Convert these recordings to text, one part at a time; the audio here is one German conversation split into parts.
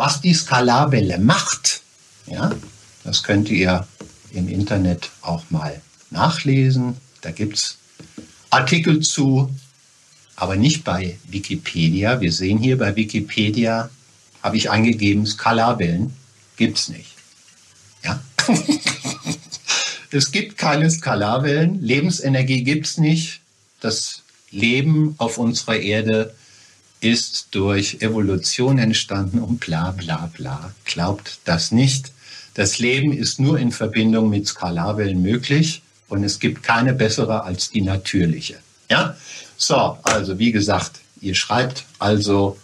Was die Skalarwelle macht, ja, das könnt ihr im Internet auch mal nachlesen. Da gibt es Artikel zu, aber nicht bei Wikipedia. Wir sehen hier bei Wikipedia, habe ich eingegeben, Skalarwellen gibt es nicht. Ja? es gibt keine Skalarwellen, Lebensenergie gibt es nicht. Das Leben auf unserer Erde ist durch Evolution entstanden und bla bla bla. Glaubt das nicht. Das Leben ist nur in Verbindung mit Skalarwellen möglich und es gibt keine bessere als die natürliche. Ja? So, also wie gesagt, ihr schreibt also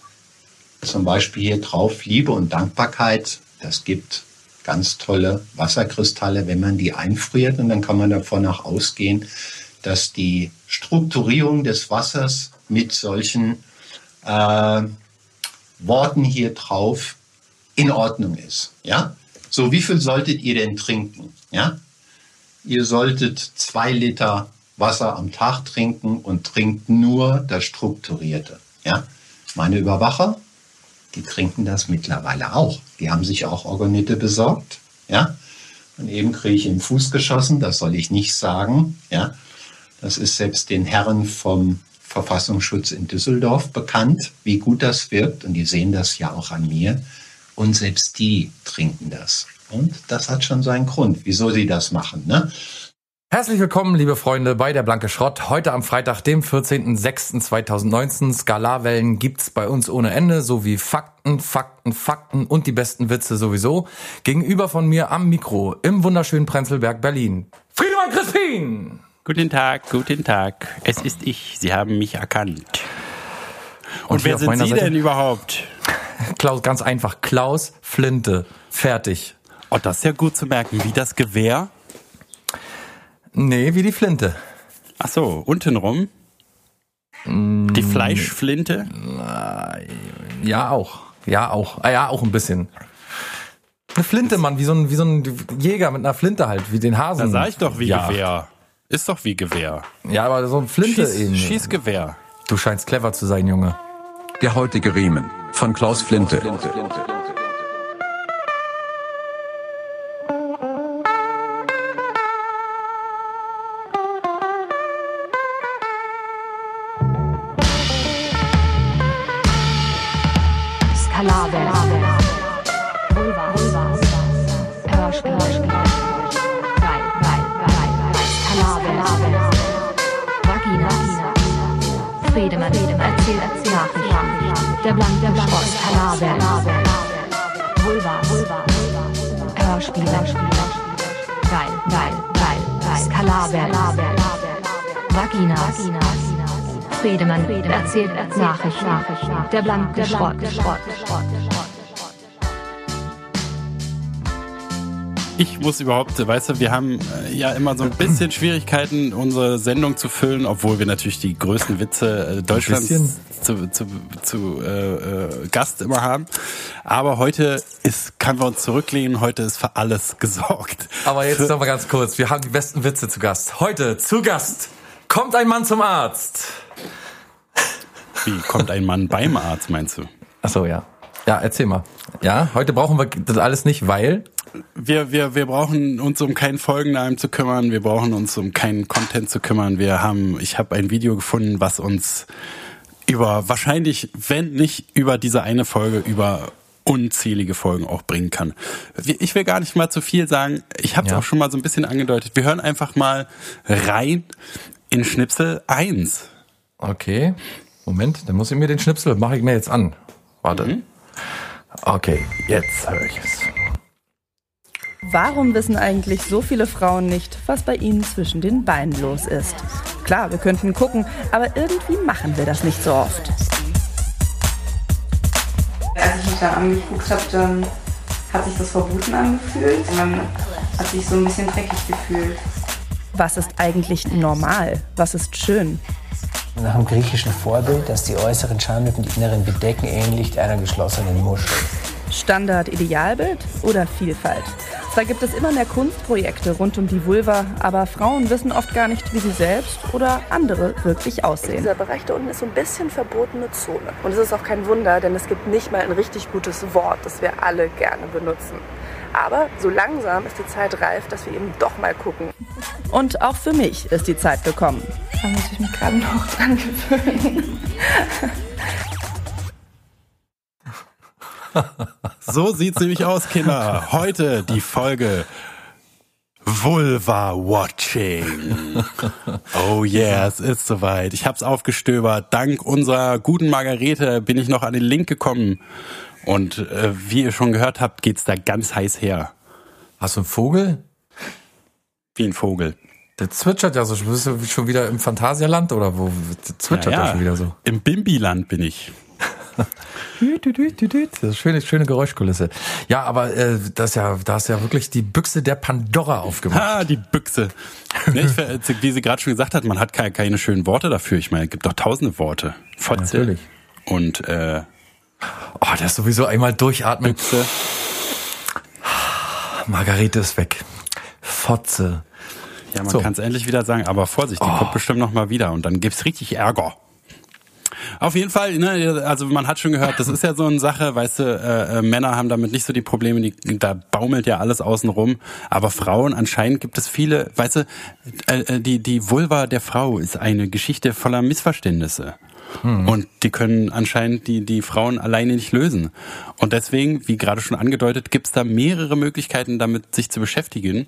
zum Beispiel hier drauf Liebe und Dankbarkeit. Das gibt ganz tolle Wasserkristalle, wenn man die einfriert und dann kann man davon auch ausgehen, dass die Strukturierung des Wassers mit solchen äh, Worten hier drauf in Ordnung ist. Ja? So, wie viel solltet ihr denn trinken? Ja? Ihr solltet zwei Liter Wasser am Tag trinken und trinkt nur das Strukturierte. Ja? Meine Überwacher, die trinken das mittlerweile auch. Die haben sich auch Organite besorgt. Ja? Und eben kriege ich im Fuß geschossen, das soll ich nicht sagen. Ja? Das ist selbst den Herren vom Verfassungsschutz in Düsseldorf bekannt, wie gut das wirkt. Und die sehen das ja auch an mir. Und selbst die trinken das. Und das hat schon seinen Grund, wieso sie das machen. Ne? Herzlich willkommen, liebe Freunde, bei der Blanke Schrott. Heute am Freitag, dem 14.06.2019. Skalarwellen gibt's bei uns ohne Ende, sowie Fakten, Fakten, Fakten und die besten Witze sowieso. Gegenüber von mir am Mikro im wunderschönen Prenzlberg, Berlin. Friedemann Crispin! Guten Tag, guten Tag. Es ist ich. Sie haben mich erkannt. Und, Und wer sind Sie Seite? denn überhaupt? Klaus, ganz einfach. Klaus Flinte. Fertig. Oh, das ist ja gut zu merken. Wie das Gewehr? Nee, wie die Flinte. Ach so, untenrum? Die Fleischflinte? Ja, auch. Ja, auch. Ah, ja, auch ein bisschen. Eine Flinte, Mann, wie so ein, wie so ein Jäger mit einer Flinte halt, wie den Hasen. Da sag ich doch wie ja. Gewehr. Ist doch wie Gewehr. Ja, aber so ein Flinte Schieß, eben. Schießgewehr. Du scheinst clever zu sein, Junge. Der heutige Riemen von Klaus Flinte. Skalabel. Erzählt Nachrichten. Der blanke Schrott. Ich muss überhaupt, weißt du, wir haben äh, ja immer so ein bisschen Schwierigkeiten, unsere Sendung zu füllen, obwohl wir natürlich die größten Witze äh, Deutschlands zu, zu, zu äh, äh, Gast immer haben. Aber heute ist, kann wir uns zurücklehnen, heute ist für alles gesorgt. Aber jetzt Für- noch mal ganz kurz. Wir haben die besten Witze zu Gast. Heute zu Gast kommt ein Mann zum Arzt. Wie kommt ein Mann beim Arzt, meinst du? Ach so, ja. Ja, erzähl mal. Ja, heute brauchen wir das alles nicht, weil Wir, wir, wir brauchen uns um keinen Folgennamen zu kümmern, wir brauchen uns um keinen Content zu kümmern. Wir haben, ich habe ein Video gefunden, was uns über wahrscheinlich, wenn nicht über diese eine Folge, über unzählige Folgen auch bringen kann. Ich will gar nicht mal zu viel sagen. Ich habe es Ja. auch schon mal so ein bisschen angedeutet. Wir hören einfach mal rein in Schnipsel 1. Okay. Moment, dann muss ich mir den Schnipsel, mache ich mir jetzt an. Warte. Okay, jetzt höre ich es. Warum wissen eigentlich so viele Frauen nicht, was bei ihnen zwischen den Beinen los ist? Klar, wir könnten gucken, aber irgendwie machen wir das nicht so oft. Als ich mich da angeguckt habe, dann hat sich das verboten angefühlt. Und man hat sich so ein bisschen dreckig gefühlt. Was ist eigentlich normal? Was ist schön? Nach dem griechischen Vorbild, das die äußeren Schamlippen die inneren bedecken, ähnlich einer geschlossenen Muschel. Standard Idealbild oder Vielfalt? Zwar gibt es immer mehr Kunstprojekte rund um die Vulva, aber Frauen wissen oft gar nicht, wie sie selbst oder andere wirklich aussehen. Dieser Bereich da unten ist so ein bisschen verbotene Zone. Und es ist auch kein Wunder, denn es gibt nicht mal ein richtig gutes Wort, das wir alle gerne benutzen. Aber so langsam ist die Zeit reif, dass wir eben doch mal gucken. Und auch für mich ist die Zeit gekommen. Da muss ich mich gerade noch dran gewöhnen. So sieht's nämlich aus, Kinder. Heute die Folge Vulva Watching. Oh yeah, es ist soweit. Ich hab's aufgestöbert. Dank unserer guten Margarete bin ich noch an den Link gekommen. Und äh, wie ihr schon gehört habt, geht's da ganz heiß her. Hast du einen Vogel? Wie ein Vogel. Der zwitschert ja so. Bist du schon wieder im Phantasialand oder wo? Der zwitschert ja, schon wieder so. Im Bimbiland bin ich. Das ist schöne, schöne Geräuschkulisse. Ja, aber äh, das ist ja, da ist ja wirklich die Büchse der Pandora aufgemacht. Ah, die Büchse. Ne, ich, wie sie gerade schon gesagt hat, man hat keine, keine schönen Worte dafür. Ich meine, es gibt doch tausende Worte. Fotze. Natürlich. Und äh, Oh, der ist sowieso einmal durchatmen. Büchse. Margarete ist weg. Fotze. Ja, man So. kann es endlich wieder sagen, aber Vorsicht, die kommt bestimmt noch mal wieder und dann gibt's richtig Ärger. Auf jeden Fall, ne, also man hat schon gehört, das ist ja so eine Sache, weißt du, äh, äh, Männer haben damit nicht so die Probleme, die, da baumelt ja alles außen rum, aber Frauen, anscheinend gibt es viele, weißt du, äh, äh, die, die Vulva der Frau ist eine Geschichte voller Missverständnisse. Und die können anscheinend die, die Frauen alleine nicht lösen. Und deswegen, wie gerade schon angedeutet, gibt es da mehrere Möglichkeiten, damit sich zu beschäftigen.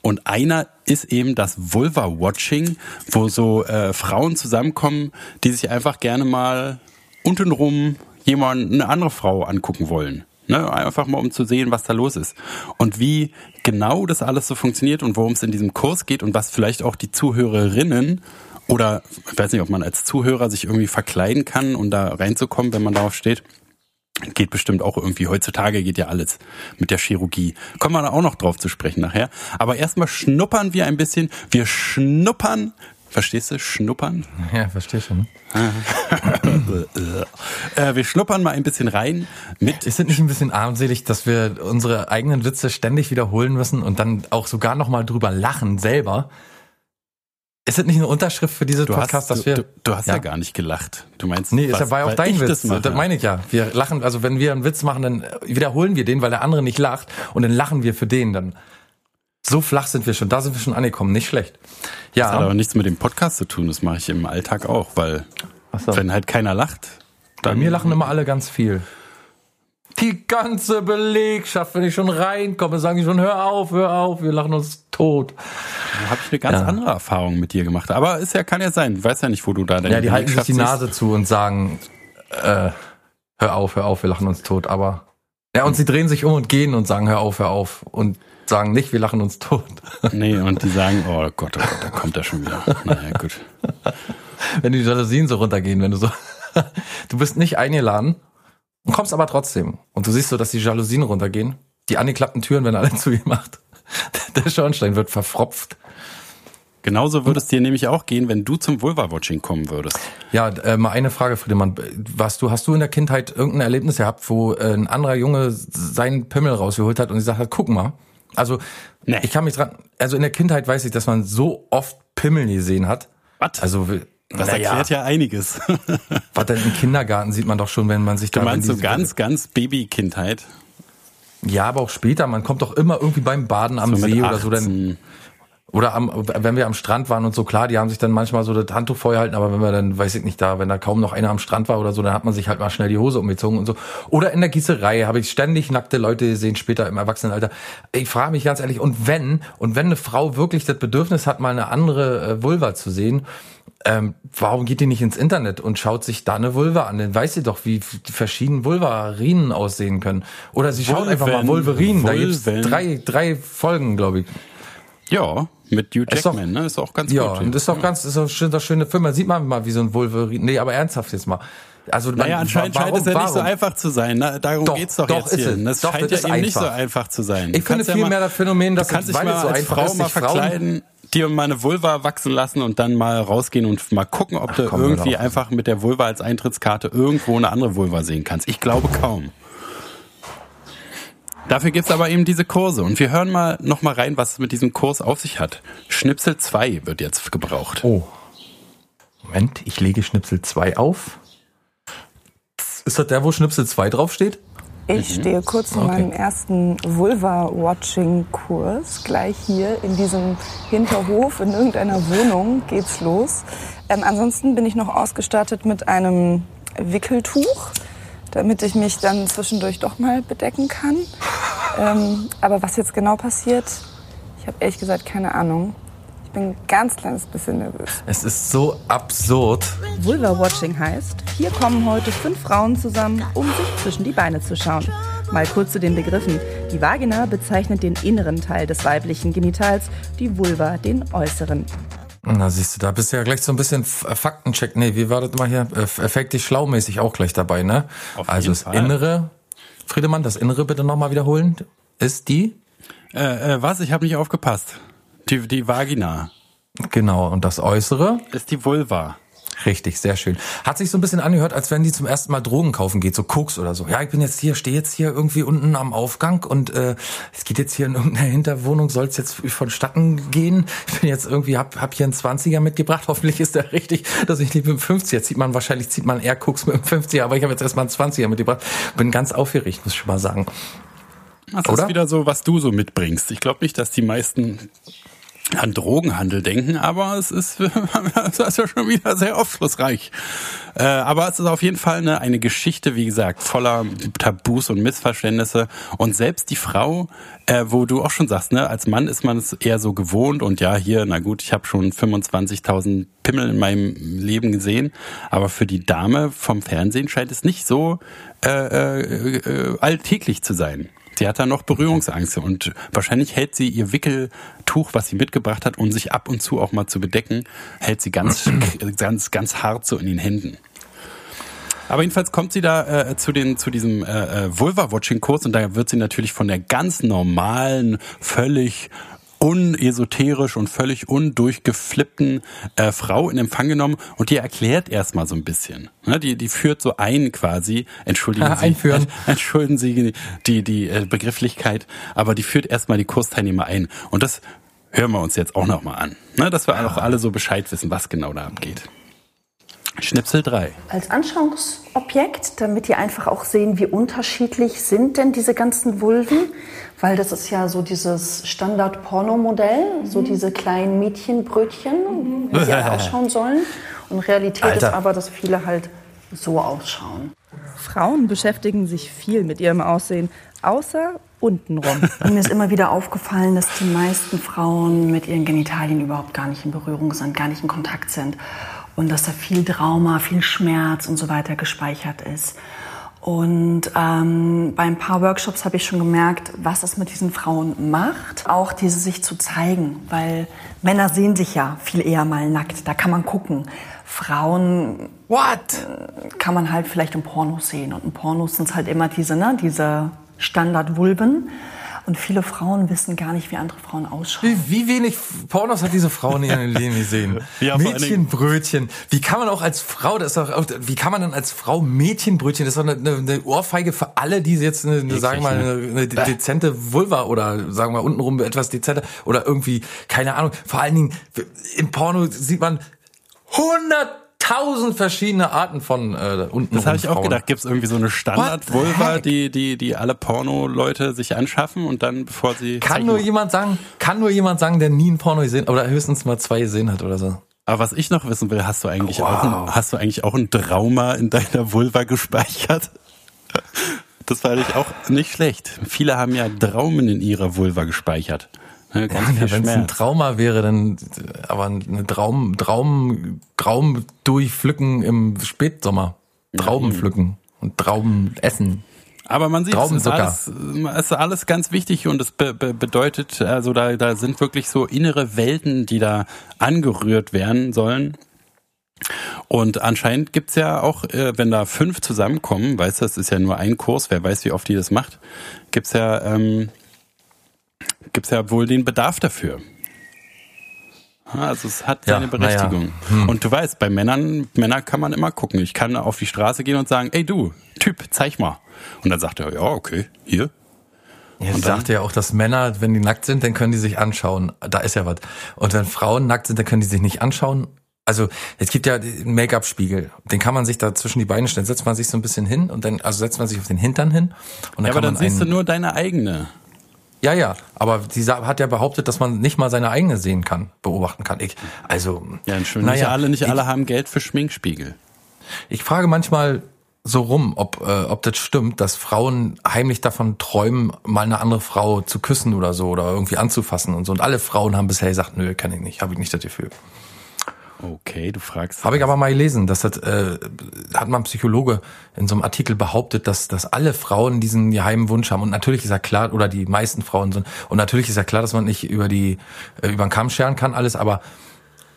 Und einer ist eben das Vulva-Watching, wo so äh, Frauen zusammenkommen, die sich einfach gerne mal untenrum jemand, eine andere Frau angucken wollen. Ne, einfach mal um zu sehen, was da los ist. Und wie genau das alles so funktioniert und worum es in diesem Kurs geht und was vielleicht auch die Zuhörerinnen oder ich weiß nicht, ob man als Zuhörer sich irgendwie verkleiden kann, um da reinzukommen, wenn man darauf steht. Geht bestimmt auch irgendwie. Heutzutage geht ja alles mit der Chirurgie. Kommen wir da auch noch drauf zu sprechen nachher. Aber erstmal schnuppern wir ein bisschen. Wir schnuppern. Verstehst du? Schnuppern? Ja, verstehe schon. Äh, wir schnuppern mal ein bisschen rein mit. Ist es nicht ein bisschen armselig, dass wir unsere eigenen Witze ständig wiederholen müssen und dann auch sogar nochmal drüber lachen selber? Ist es nicht eine Unterschrift für diese Podcast, hast, dass wir. du, du hast ja. Ja. gar nicht gelacht. Du meinst, Nee, ist ja war auch dein Witz. Das, mache. Das meine ich ja. Wir lachen, also wenn wir einen Witz machen, dann wiederholen wir den, weil der andere nicht lacht und dann lachen wir für den. Dann so flach sind wir schon, da sind wir schon angekommen, nicht schlecht. Das hat Ja, aber nichts mit dem Podcast zu tun. Das mache ich im Alltag auch, weil so. wenn halt keiner lacht, bei dann mir lachen immer alle ganz viel. Die ganze Belegschaft, wenn ich schon reinkomme, sagen die schon, hör auf, hör auf, wir lachen uns tot. habe ich eine ganz Ja. andere Erfahrung mit dir gemacht. Aber ist ja, kann ja sein. Ich weiß ja nicht, wo du da deine Ja, die halten sich die. Nase zu und sagen, äh, hör auf, hör auf, wir lachen uns tot. Aber ja, und sie drehen sich um und gehen und sagen, hör auf, hör auf. Und sagen nicht, wir lachen uns tot. Nee, und die sagen, oh Gott, oh Gott, da kommt er schon wieder. Naja, gut. wenn die Jalousien so runtergehen, wenn du so, du bist nicht eingeladen und kommst aber trotzdem. Und du siehst so, dass die Jalousien runtergehen. Die angeklappten Türen werden alle zugemacht. Der Schornstein wird verfropft. Genauso würde es dir nämlich auch gehen, wenn du zum Vulva-Watching kommen würdest. Ja, äh, mal eine Frage, Friedemann. Warst du, hast du in der Kindheit irgendein Erlebnis gehabt, wo äh, ein anderer Junge seinen Pimmel rausgeholt hat und gesagt hat, guck mal. Also, Nee. ich kann mich dran, also in der Kindheit weiß ich, dass man so oft Pimmel gesehen hat. Was? Also, Das naja, erklärt ja einiges. was denn im Kindergarten sieht man doch schon, wenn man sich Du da... meinst wenn so ganz, ganz Babykindheit. Ja, aber auch später. Man kommt doch immer irgendwie beim Baden am So See oder so. Dann, 18. oder am, wenn wir am Strand waren und so, klar, die haben sich dann manchmal so das Handtuch vorher halten, aber wenn wir dann, weiß ich nicht, da, wenn da kaum noch einer am Strand war oder so, dann hat man sich halt mal schnell die Hose umgezogen und so. Oder in der Gießerei habe ich ständig nackte Leute gesehen, später im Erwachsenenalter. Ich frage mich ganz ehrlich, und wenn, und wenn eine Frau wirklich das Bedürfnis hat, mal eine andere äh, Vulva zu sehen, ähm, warum geht die nicht ins Internet und schaut sich da eine Vulva an? Dann weiß sie doch, wie die verschiedenen Vulvarinen aussehen können. Oder sie schaut einfach mal Vulven. Wolverine. Da gibt's drei, drei Folgen, glaube ich. Ja, mit Hugh Jackman, ne? Ist auch ganz Ja, gut. und das ist doch ganz, das ist doch schön, das schöne Film. Da sieht man mal, wie so ein Wolverine. Nee, aber ernsthaft jetzt mal. Also, Naja, man- anscheinend warum, scheint es ja nicht so warum? einfach zu sein. Ne? Darum Doch, geht's doch, doch, jetzt ist hier. es. Das Doch, scheint das ja eben nicht so einfach. zu sein. Ich Du finde kannst ja viel mal- mehr das Phänomen, dass du kannst dich mal so als Frau mal verkleiden, dir mal eine Vulva wachsen lassen und dann mal rausgehen und mal gucken, ob du komm, hör irgendwie einfach mit der Vulva als Eintrittskarte irgendwo eine andere Vulva sehen kannst. Ich glaube kaum. Dafür gibt's aber eben diese Kurse. Und wir hören mal noch mal rein, was es mit diesem Kurs auf sich hat. Schnipsel 2 wird jetzt gebraucht. Oh. Moment, ich lege Schnipsel 2 auf. Ist das der, wo Schnipsel 2 draufsteht? Ich stehe kurz in Okay. meinem ersten Vulva-Watching-Kurs. Gleich hier in diesem Hinterhof, in irgendeiner Wohnung geht's los. Ähm, ansonsten bin ich noch ausgestattet mit einem Wickeltuch, damit ich mich dann zwischendurch doch mal bedecken kann. Ähm, aber was jetzt genau passiert, ich habe ehrlich gesagt keine Ahnung. Ich bin ein ganz kleines bisschen nervös. Es ist so absurd. Vulva-Watching heißt, hier kommen heute fünf Frauen zusammen, um sich zwischen die Beine zu schauen. Mal kurz zu den Begriffen. Die Vagina bezeichnet den inneren Teil des weiblichen Genitals, die Vulva den äußeren. Na, siehst du, da bist du ja gleich so ein bisschen äh, Faktencheck. Nee, wie war das mal hier? Äh, Effekt dich schlaumäßig auch gleich dabei, ne? Auf also jeden das Fall. Innere, Friedemann, das Innere bitte nochmal wiederholen, ist die? Äh, äh, was? Ich habe nicht aufgepasst. Die, die Vagina Genau, und das Äußere? ist die Vulva. Richtig, sehr schön. Hat sich so ein bisschen angehört, als wenn die zum ersten Mal Drogen kaufen geht, so Koks oder so. Ja, ich bin jetzt hier, stehe jetzt hier irgendwie unten am Aufgang und äh, es geht jetzt hier in irgendeiner Hinterwohnung, soll es jetzt vonstatten gehen. Ich bin jetzt irgendwie, hab, hab hier einen 20er mitgebracht. Hoffentlich ist der richtig, dass ich nicht mit dem 50er zieht man wahrscheinlich zieht man eher Koks mit dem 50er, aber ich habe jetzt erstmal einen 20er mitgebracht. Bin ganz aufgeregt, muss ich schon mal sagen. Das Oder? ist wieder so, was du so mitbringst. Ich glaube nicht, dass die meisten an Drogenhandel denken, aber es ist, das ist ja schon wieder sehr aufschlussreich. Äh, aber es ist auf jeden Fall eine, eine Geschichte, wie gesagt, voller Tabus und Missverständnisse. Und selbst die Frau, äh, wo du auch schon sagst, ne, als Mann ist man es eher so gewohnt und ja, hier, na gut, ich habe schon 25.000 Pimmel in meinem Leben gesehen, aber für die Dame vom Fernsehen scheint es nicht so äh, äh, äh, alltäglich zu sein. Sie hat da noch Berührungsangst und wahrscheinlich hält sie ihr Wickeltuch, was sie mitgebracht hat, um sich ab und zu auch mal zu bedecken, hält sie ganz, ganz, ganz hart so in den Händen. Aber jedenfalls kommt sie da äh, zu, den, zu diesem äh, äh, Vulva-Watching-Kurs und da wird sie natürlich von der ganz normalen, völlig unesoterisch und völlig undurchgeflippten äh, Frau in Empfang genommen und die erklärt erstmal so ein bisschen. Ne, die, die führt so ein quasi, entschuldigen Ah, Sie, einführen. entschuldigen Sie die, die äh, Begrifflichkeit, aber die führt erstmal die Kursteilnehmer ein. Und das hören wir uns jetzt auch nochmal an. Ne, dass wir auch alle so Bescheid wissen, was genau da abgeht. Schnipsel 3. als Anschauungsobjekt, damit die einfach auch sehen, wie unterschiedlich sind denn diese ganzen Vulven. Weil das ist ja so dieses Standard-Porno-Modell, so diese kleinen Mädchenbrötchen, wie sie ausschauen sollen. Und Realität Alter. ist aber, dass viele halt so ausschauen. Frauen beschäftigen sich viel mit ihrem Aussehen, außer untenrum. Mir ist immer wieder aufgefallen, dass die meisten Frauen mit ihren Genitalien überhaupt gar nicht in Berührung sind, gar nicht in Kontakt sind. Und dass da viel Trauma, viel Schmerz und so weiter gespeichert ist. Und ähm, bei ein paar Workshops habe ich schon gemerkt, was es mit diesen Frauen macht. Auch diese sich zu zeigen, weil Männer sehen sich ja viel eher mal nackt. Da kann man gucken. Frauen What? kann man halt vielleicht im Pornos sehen. Und in Pornos sind es halt immer diese, ne, diese Standard-Vulven. Und viele Frauen wissen gar nicht, wie andere Frauen ausschauen. Wie, wie wenig Pornos hat diese Frau in ihrem Leben gesehen? Ja, Mädchenbrötchen. Wie kann man auch als Frau, das ist doch, auch- wie kann man dann als Frau Mädchenbrötchen, das ist doch eine, eine, Ohrfeige für alle, die jetzt eine, eine sagen wir mal, eine, eine dezente Vulva oder sagen wir mal untenrum etwas dezenter oder irgendwie, keine Ahnung. Vor allen Dingen, im Porno sieht man hunderttausend verschiedene Arten von äh, unten. Das habe ich auch gedacht. Gibt es irgendwie so eine Standard-Vulva, die, die, die alle Porno-Leute sich anschaffen und dann, bevor sie. Kann nur jemand sagen, kann nur jemand sagen, der nie ein Porno gesehen oder höchstens mal zwei gesehen hat oder so. Aber was ich noch wissen will, hast du eigentlich auch ein, hast du eigentlich auch ein Trauma in deiner Vulva gespeichert? Das fand ich auch nicht schlecht. Viele haben ja Traumen in ihrer Vulva gespeichert. Ne, Ganz viel Ja, wenn es ein. Trauma wäre, dann aber eine Traum, Traum, Traum durchpflücken im Spätsommer. Trauben pflücken und Trauben essen. Aber man sieht, es ist alles, es ist alles ganz wichtig und es be, be, bedeutet, also da, da sind wirklich so innere Welten, die da angerührt werden sollen. Und anscheinend gibt's ja auch, äh, wenn da fünf zusammenkommen, weißt du, das ist ja nur ein Kurs, wer weiß, wie oft die das macht, gibt's ja, ähm, gibt's ja wohl den Bedarf dafür. Ja, Also es hat Ja, seine Berechtigung. naja. Hm. Und du weißt, bei Männern, Männer kann man immer gucken. Ich kann auf die Straße gehen und sagen, ey du, Typ, zeig mal. Und dann sagt er, ja, okay, hier. Ja, dann- sagte ja auch, dass Männer, wenn die nackt sind, dann können die sich anschauen. Da ist ja was. Und wenn Frauen nackt sind, dann können die sich nicht anschauen. Also es gibt ja einen Make-up-Spiegel, den kann man sich da zwischen die Beine stellen. Setzt man sich so ein bisschen hin und dann, also setzt man sich auf den Hintern hin und dann Ja, aber dann siehst du nur deine eigene. Ja, ja, aber sie hat ja behauptet, dass man nicht mal seine eigene sehen kann, beobachten kann. Ich, also, Ja, schön. naja, nicht alle, nicht ich, alle haben Geld für Schminkspiegel. Ich frage manchmal so rum, ob, äh, ob das stimmt, dass Frauen heimlich davon träumen, mal eine andere Frau zu küssen oder so oder irgendwie anzufassen und so. Und alle Frauen haben bisher gesagt, nö, kann ich nicht, habe ich nicht das Gefühl. Okay, du fragst. Habe ich aber mal gelesen, dass das, äh, hat mal ein Psychologe in so einem Artikel behauptet, dass, dass alle Frauen diesen geheimen Wunsch haben. Und natürlich ist ja klar, oder die meisten Frauen sind, und natürlich ist ja klar, dass man nicht über die, äh, über den Kamm scheren kann, alles, aber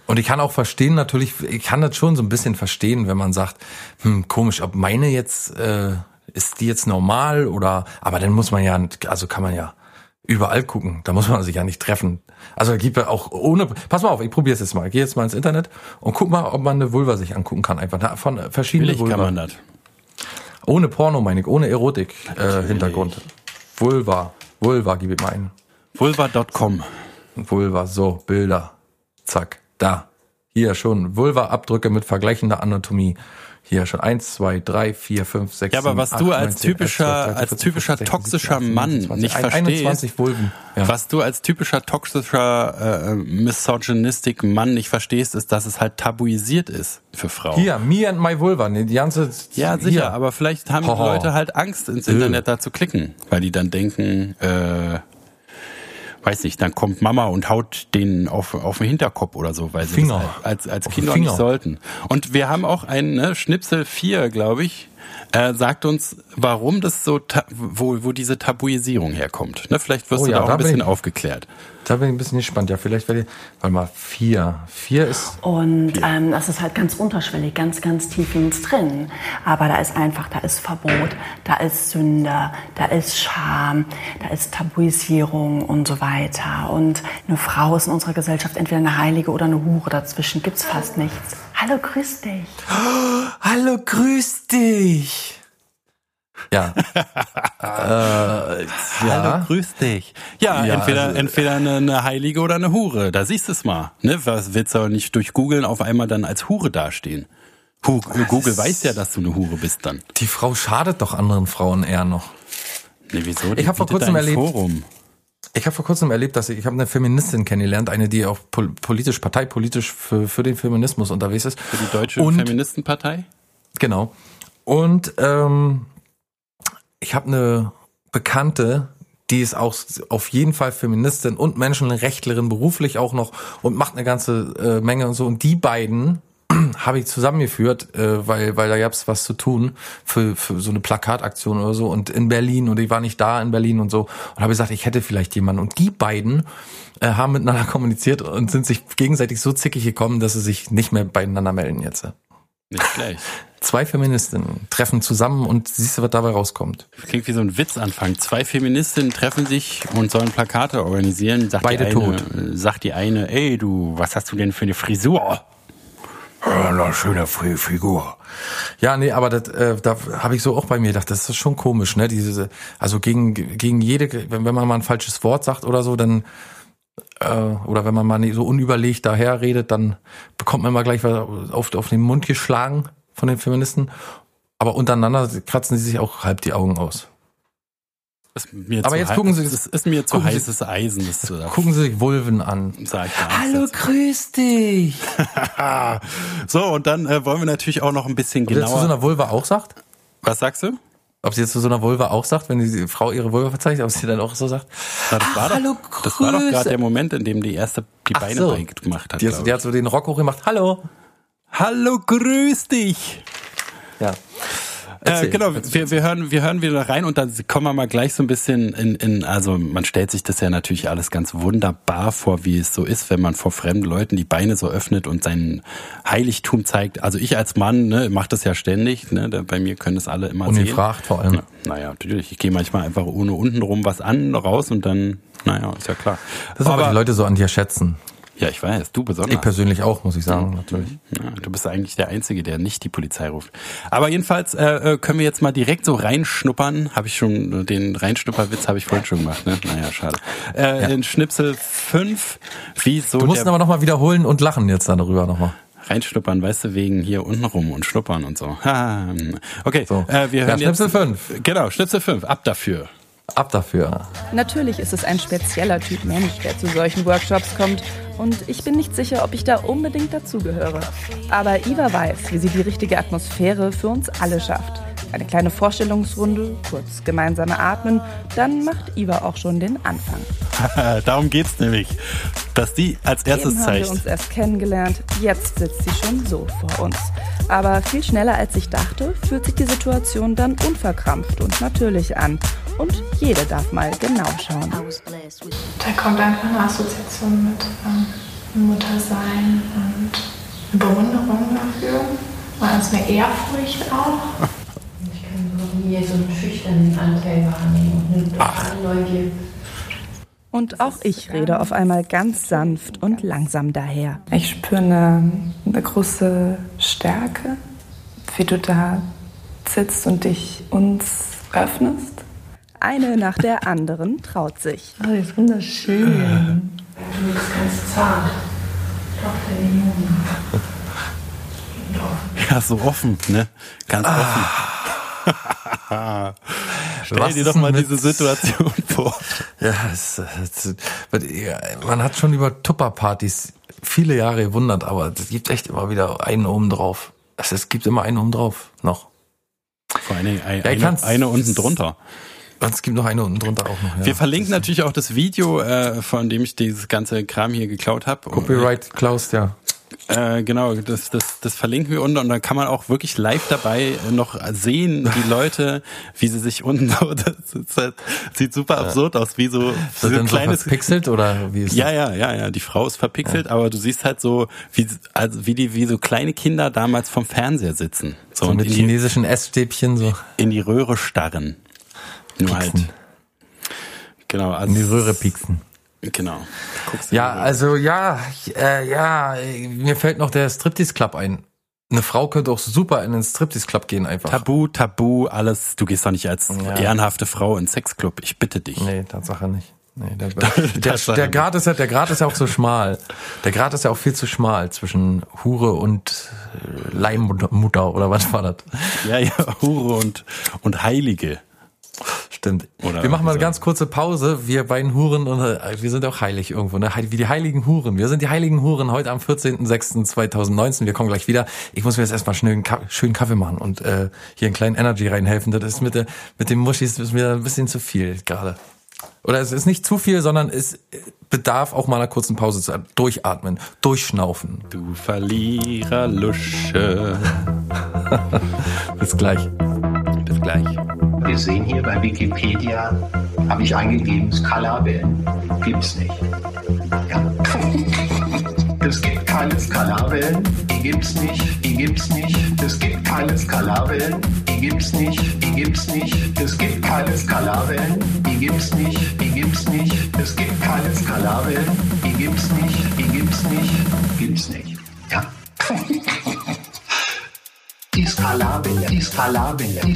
und ich kann auch verstehen, natürlich, ich kann das schon so ein bisschen verstehen, wenn man sagt, hm, komisch, ob meine jetzt, äh, ist die jetzt normal oder, aber dann muss man ja, also kann man ja überall gucken, da muss man sich ja nicht treffen. Also gibt ja auch ohne, pass mal auf, ich probiere es jetzt mal, ich gehe jetzt mal ins Internet und guck mal, ob man eine Vulva sich angucken kann, einfach von äh, verschiedenen Vulva. kann man das. Ohne Porno meine ich, ohne Erotik äh, Hintergrund. Vulva, Vulva, gib ich mal ein. Vulva.com. Vulva, so, Bilder. Zack, da. Hier schon. Vulva-Abdrücke mit vergleichender Anatomie. Hier schon eins, zwei, drei, vier, fünf, sechs. Ja, aber was acht, du neun, als zehn, elf, typischer, zwölf, dreizehn, als 14, typischer 15, 16, toxischer 17, Mann 18, nicht 21 verstehst, Vulven. Ja. was du als typischer toxischer äh, misogynistic Mann nicht verstehst, ist, dass es halt tabuisiert ist für Frauen. Hier, me and my Vulva. Ne, die ganze. Ja, sicher, hier. aber vielleicht haben die Hoho. Leute halt Angst, ins Äh. Internet da zu klicken, weil die dann denken, äh, weiß nicht, dann kommt Mama und haut den auf, auf den Hinterkopf oder so, weil sie Finger. das als, als Kinder nicht sollten. Und wir haben auch einen ne, Schnipsel 4, glaube ich, äh, sagt uns, warum das so, wo, wo diese Tabuisierung herkommt. Ne, vielleicht wirst Oh du ja, da auch da ein bisschen ich- aufgeklärt. Da bin ich ein bisschen gespannt. Ja, vielleicht werde ich. Warte mal, vier. Vier ist. Und ähm, das ist halt ganz unterschwellig, ganz, ganz tief in uns drin. Aber da ist einfach, da ist Verbot, da ist Sünde, da ist Scham, da ist Tabuisierung und so weiter. Und eine Frau ist in unserer Gesellschaft entweder eine Heilige oder eine Hure. Dazwischen gibt's fast nichts. Hallo, grüß dich. Hallo, grüß dich. Ja. äh, ja. Hallo, grüß dich. Ja, Ja, entweder, also- entweder eine, eine Heilige oder eine Hure. Da siehst du es mal. Ne? Was willst du aber nicht durch Googeln auf einmal dann als Hure dastehen? Hu Google weiß ja, dass du eine Hure bist dann. Die Frau schadet doch anderen Frauen eher noch. Nee, wieso? Ich hab vor kurzem erlebt- Forum. Ich habe vor kurzem erlebt, dass ich, ich habe eine Feministin kennengelernt, eine, die auch pol politisch, parteipolitisch für, für den Feminismus unterwegs ist. Für die Deutsche Und- Feministenpartei? Genau. Und ähm, ich habe eine Bekannte, die ist auch auf jeden Fall Feministin und Menschenrechtlerin, beruflich auch noch und macht eine ganze äh, Menge und so. Und die beiden habe ich zusammengeführt, äh, weil, weil da gab's was zu tun für, für so eine Plakataktion oder so und in Berlin und ich war nicht da in Berlin und so und habe gesagt, ich hätte vielleicht jemanden. Und die beiden äh, haben miteinander kommuniziert und sind sich gegenseitig so zickig gekommen, dass sie sich nicht mehr beieinander melden jetzt. Nicht schlecht. Zwei Feministinnen treffen zusammen und siehst du, was dabei rauskommt. Klingt wie so ein Witzanfang. Zwei Feministinnen treffen sich und sollen Plakate organisieren. Sagt Beide die eine, tot. äh, Sagt die eine, ey du, was hast du denn für eine Frisur? Eine schöne Figur. Ja, nee, aber das, äh, da habe ich so auch bei mir gedacht, das ist schon komisch, ne? Diese, also gegen gegen jede, wenn, wenn man mal ein falsches Wort sagt oder so, dann äh, oder wenn man mal nicht so unüberlegt daher redet, dann bekommt man immer gleich was auf, auf den Mund geschlagen von den Feministen. Aber untereinander kratzen sie sich auch halb die Augen aus. Ist mir Aber zu jetzt gucken Sie- das ist mir zu gucken Sie- heißes Eisen. Das zu Gucken Sie sich Vulven an. sag ich Hallo, dazu. grüß dich. So, und dann äh, wollen wir natürlich auch noch ein bisschen Ob sie jetzt zu so genauer. einer Vulva auch sagt? Was sagst du? Ob sie jetzt zu so einer Vulva auch sagt, wenn die Frau ihre Vulva verzeichnet, ob sie dann auch so sagt? Na, das, war hallo, doch, das war doch gerade der Moment, in dem die erste die Ach Beine so. gemacht hat. Die, die hat so den Rock hochgemacht. Hallo. Hallo, grüß dich. Ja. Äh, Erzähl. genau, wir, wir, hören, wir hören wieder rein und dann kommen wir mal gleich so ein bisschen in, in, also man stellt sich das ja natürlich alles ganz wunderbar vor, wie es so ist, wenn man vor fremden Leuten die Beine so öffnet und sein Heiligtum zeigt. Also ich als Mann, ne, mache das ja ständig, ne, bei mir können es alle immer sehen. Ungefragt vor allem. Ja, naja, natürlich, ich gehe manchmal einfach ohne untenrum was an, raus und dann, naja, ist ja klar. Das ist aber die Leute so an dir schätzen. Ja, ich weiß, du besonders. Ich persönlich auch, muss ich sagen, natürlich. Ja, du bist eigentlich der Einzige, der nicht die Polizei ruft. Aber jedenfalls äh, äh, können wir jetzt mal direkt so reinschnuppern. Habe ich schon, den Reinschnupperwitz habe ich vorhin schon gemacht, ne? Naja, schade. Äh, Ja. In Schnipsel 5, wie so Du musst ihn der aber nochmal wiederholen und lachen jetzt darüber nochmal. reinschnuppern, weißt du, wegen hier unten rum und schnuppern und so. Ha, okay, So. äh, wir Ja, hören Schnipsel jetzt, 5. Genau, Schnipsel 5, ab dafür. Ab dafür. Natürlich ist es ein spezieller Typ Mensch, der zu solchen Workshops kommt. Und ich bin nicht sicher, ob ich da unbedingt dazugehöre. Aber Iva weiß, wie sie die richtige Atmosphäre für uns alle schafft. Eine kleine Vorstellungsrunde, kurz gemeinsame Atmen, dann macht Iva auch schon den Anfang. Darum geht's nämlich, dass die als erstes Eben haben wir zeigt. uns erst kennengelernt, jetzt sitzt sie schon so vor uns. Aber viel schneller als ich dachte, fühlt sich die Situation dann unverkrampft und natürlich an. Und jede darf mal genau schauen. Da kommt einfach eine Assoziation mit ähm, Muttersein und eine Bewunderung dafür. Mal als eine Ehrfurcht auch. Kann so nie so einen schüchternen Anteil wahrnehmen und eine Neugier. Und auch ich rede auf einmal ganz sanft und langsam daher. Ich spüre eine, eine große Stärke, wie du da sitzt und dich uns öffnest. Eine nach der anderen traut sich. Oh, das ist wunderschön. Du bist ganz zart. Doch, deine Jungen. Ja, so offen, ne? Ganz offen. Stell Was dir doch mal diese Situation vor. Ja, es, es, man hat schon über Tupperpartys viele Jahre gewundert, aber es gibt echt immer wieder einen oben drauf. Es, es gibt immer einen oben drauf noch. Vor allen Dingen ein, Ja, eine, eine unten drunter. Es gibt noch eine unten drunter auch noch. Ja. Wir verlinken natürlich auch das Video, äh, von dem ich dieses ganze Kram hier geklaut habe. Copyright Klaus, ja. Äh, genau, das, das, das verlinken wir unten und dann kann man auch wirklich live dabei noch sehen, die Leute, wie sie sich unten so, das, halt, sieht super absurd aus, wie so, Ist so das ein denn so kleines, verpixelt oder wie ist ja, ja, ja, ja, die Frau ist verpixelt, aber du siehst halt so, wie, also wie die, wie so kleine Kinder damals vom Fernseher sitzen. so und mit in die, chinesischen Essstäbchen so in die Röhre starren. Nur halt. Genau, also, in die Röhre pieksen. Genau. Ja, also ja, äh, ja, mir fällt noch der Striptease Club ein. Eine Frau könnte auch super in den Striptease Club gehen einfach. Tabu, Tabu, alles. Du gehst doch nicht als Ja. ehrenhafte Frau in Sexclub. Ich bitte dich. Nee, Tatsache nicht. Nee, der, der, Tatsache der, nicht. Grad ist ja, der Grad ist ja auch so schmal. Der Grad ist ja auch viel zu schmal zwischen Hure und äh, Leihmutter oder was war das? Ja, ja, Hure und, und Heilige. Stimmt. Oder wir machen mal eine ganz kurze Pause. Wir beiden Huren und äh, wir sind auch heilig irgendwo, ne? Wie die heiligen Huren. Wir sind die heiligen Huren heute am 14.06.2019. Wir kommen gleich wieder. Ich muss mir jetzt erstmal schnell einen Ka schönen Kaffee machen und äh, hier einen kleinen Energy reinhelfen. Das ist mit, der, mit dem Muschis ist mir ein bisschen zu viel gerade. Oder es ist nicht zu viel, sondern es bedarf auch mal einer kurzen Pause zu durchatmen, durchschnaufen. Du Verlierer Lusche. Bis gleich. Bis gleich. Wir sehen hier bei Wikipedia, habe ich eingegeben, Skalarwellen. Gibt's nicht. Ja. Es gibt keine Skalarwellen, die gibt's nicht, die gibt's nicht. Es gibt keine Skalarwellen, die gibt's nicht, die gibt's nicht. Es gibt keine Skalarwellen, die gibt's nicht, die gibt's nicht. Es gibt keine Skalarwellen, die gibt's nicht, die gibt's nicht, gibt's nicht. Ja. Die Skalarwelle, die Skalarwelle, die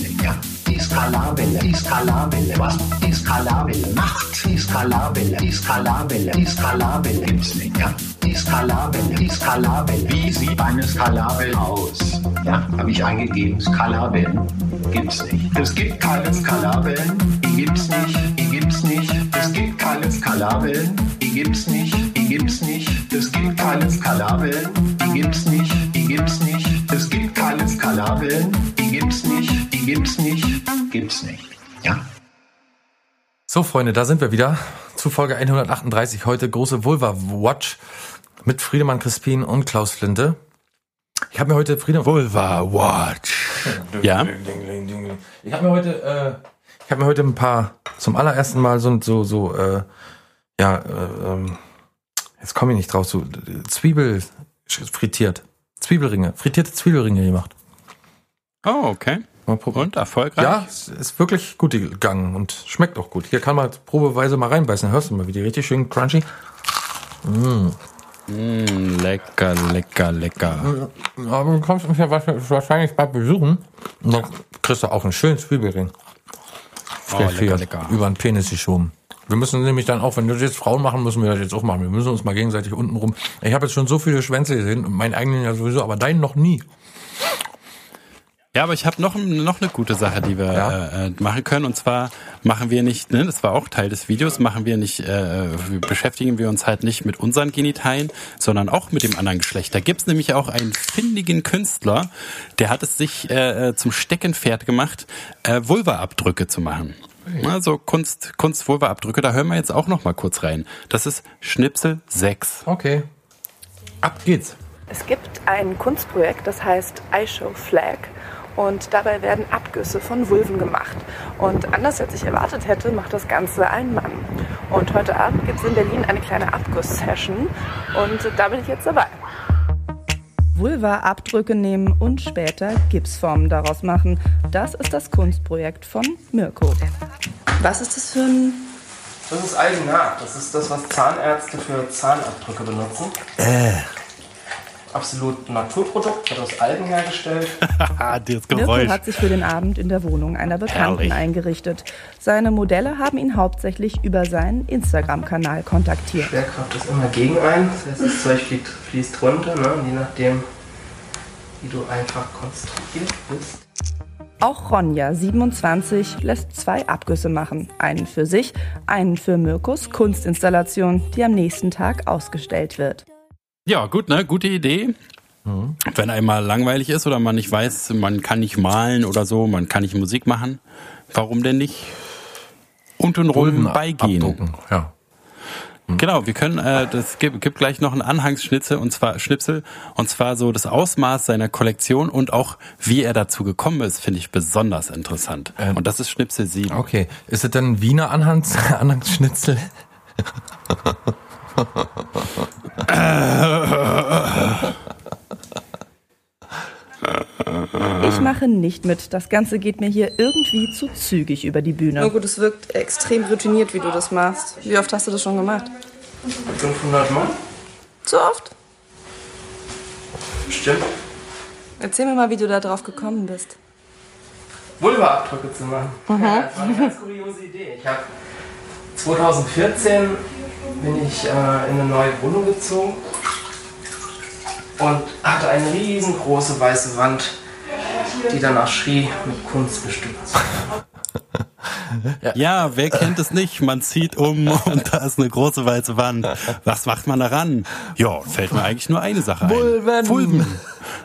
nicht, ja. Die Skalarwelle, die Skalarwelle, was die Skalarwelle macht. Die Skalarwelle, die Skalarwelle, die nicht, ja. Die Skalarwelle, die Skalarwelle, wie sieht eine Skalarwelle aus? Ja, habe ich eingegeben, Skalarwellen gibt's nicht. Es gibt keine Skalarwellen, die gibt's nicht, die gibt's nicht. Es gibt keine Skalarwellen, die gibt's nicht, die gibt's nicht. Es gibt keine Skalarwellen, die gibt's nicht, die gibt's nicht. Skalarwellen, die gibt's nicht, die gibt's nicht, gibt's nicht. Ja? So, Freunde, da sind wir wieder. Zu Folge 138. Heute große Vulva Watch mit Friedemann Crispin und Klaus Flinte. Ich habe mir heute Friedemann Vulva Watch. Ja? Ich habe mir heute, äh, ich habe mir heute ein paar zum allerersten Mal so so so äh, ja, äh, ähm, jetzt komme ich nicht drauf, so äh, Zwiebel frittiert, Zwiebelringe, frittierte Zwiebelringe gemacht. Oh, okay. Mal probieren. Und erfolgreich? Ja, es ist wirklich gut gegangen und schmeckt auch gut. Hier kann man probeweise mal reinbeißen. Hörst du mal, wie die richtig schön crunchy. Mm. Mm, lecker, lecker, lecker. Aber du kommst mich ja wahrscheinlich bald besuchen. Und dann kriegst du auch einen schönen Zwiebelring. Oh, lecker, lecker. Über den Penis geschoben. Wir müssen nämlich dann auch, wenn das jetzt Frauen machen, müssen wir das jetzt auch machen. Wir müssen uns mal gegenseitig unten rum. Ich habe jetzt schon so viele Schwänze gesehen, und meinen eigenen ja sowieso, aber deinen noch nie. Ja, aber ich habe noch, noch eine gute Sache, die wir Ja? äh, machen können. Und zwar machen wir nicht, ne, das war auch Teil des Videos, machen wir nicht, äh, beschäftigen wir uns halt nicht mit unseren Genitalien, sondern auch mit dem anderen Geschlecht. Da gibt's nämlich auch einen findigen Künstler, der hat es sich äh, zum Steckenpferd gemacht, äh, Vulva-Abdrücke zu machen. Also Kunst, Kunst Vulva-Abdrücke, da hören wir jetzt auch noch mal kurz rein. Das ist Schnipsel 6. Okay. Ab geht's. Es gibt ein Kunstprojekt, das heißt iShow Flag. Und dabei werden Abgüsse von Vulven gemacht. Und anders als ich erwartet hätte, macht das Ganze ein Mann. Und heute Abend gibt es in Berlin eine kleine Abguss-Session. Und da bin ich jetzt dabei. Vulva-Abdrücke nehmen und später Gipsformen daraus machen. Das ist das Kunstprojekt von Mirko. Was ist das für ein Das ist Alginat. Das ist das, was Zahnärzte für Zahnabdrücke benutzen. Äh. Absolut Naturprodukt, wird aus Algen hergestellt. das Mirko hat sich für den Abend in der Wohnung einer Bekannten Herrlich. eingerichtet. Seine Modelle haben ihn hauptsächlich über seinen Instagram-Kanal kontaktiert. Schwerkraft ist immer gegen ein. Das heißt, das Zeug fließt, fließt runter, ne? Je nachdem, wie du einfach konstruiert bist. Auch Ronja, 27, lässt zwei Abgüsse machen. Einen für sich, einen für Mirkos Kunstinstallation, die am nächsten Tag ausgestellt wird. Ja, gut, ne? Gute Idee. Wenn einmal langweilig ist oder man nicht weiß, man kann nicht malen oder so, man kann nicht Musik machen, warum denn nicht untenrum Vulven beigehen? abdrucken, Ja. Genau, wir können, äh, das gibt, gibt gleich noch einen Anhangsschnitzel und zwar Schnipsel und zwar so das Ausmaß seiner Kollektion und auch wie er dazu gekommen ist, finde ich besonders interessant. und das ist Schnipsel 7. Okay. Ist es denn Wiener Anhangs Anhangsschnitzel? Ich mache nicht mit. Das Ganze geht mir hier irgendwie zu zügig über die Bühne. Na gut, es wirkt extrem routiniert, wie du das machst. Wie oft hast du das schon gemacht? 500 Mal? Zu oft? Stimmt. Erzähl mir mal, wie du da drauf gekommen bist. Vulva-Abdrücke zu machen. Mhm. Ja, das war eine ganz kuriose Idee. Ich habe 2014 bin ich äh, in eine neue Wohnung gezogen und hatte eine riesengroße weiße Wand, die danach schrie, mit Kunst bestückt. Ja. wer kennt es nicht? Man zieht um und da ist eine große weiße Wand. Was macht man daran? Ja, fällt mir eigentlich nur eine Sache ein. Vulven. Vulven.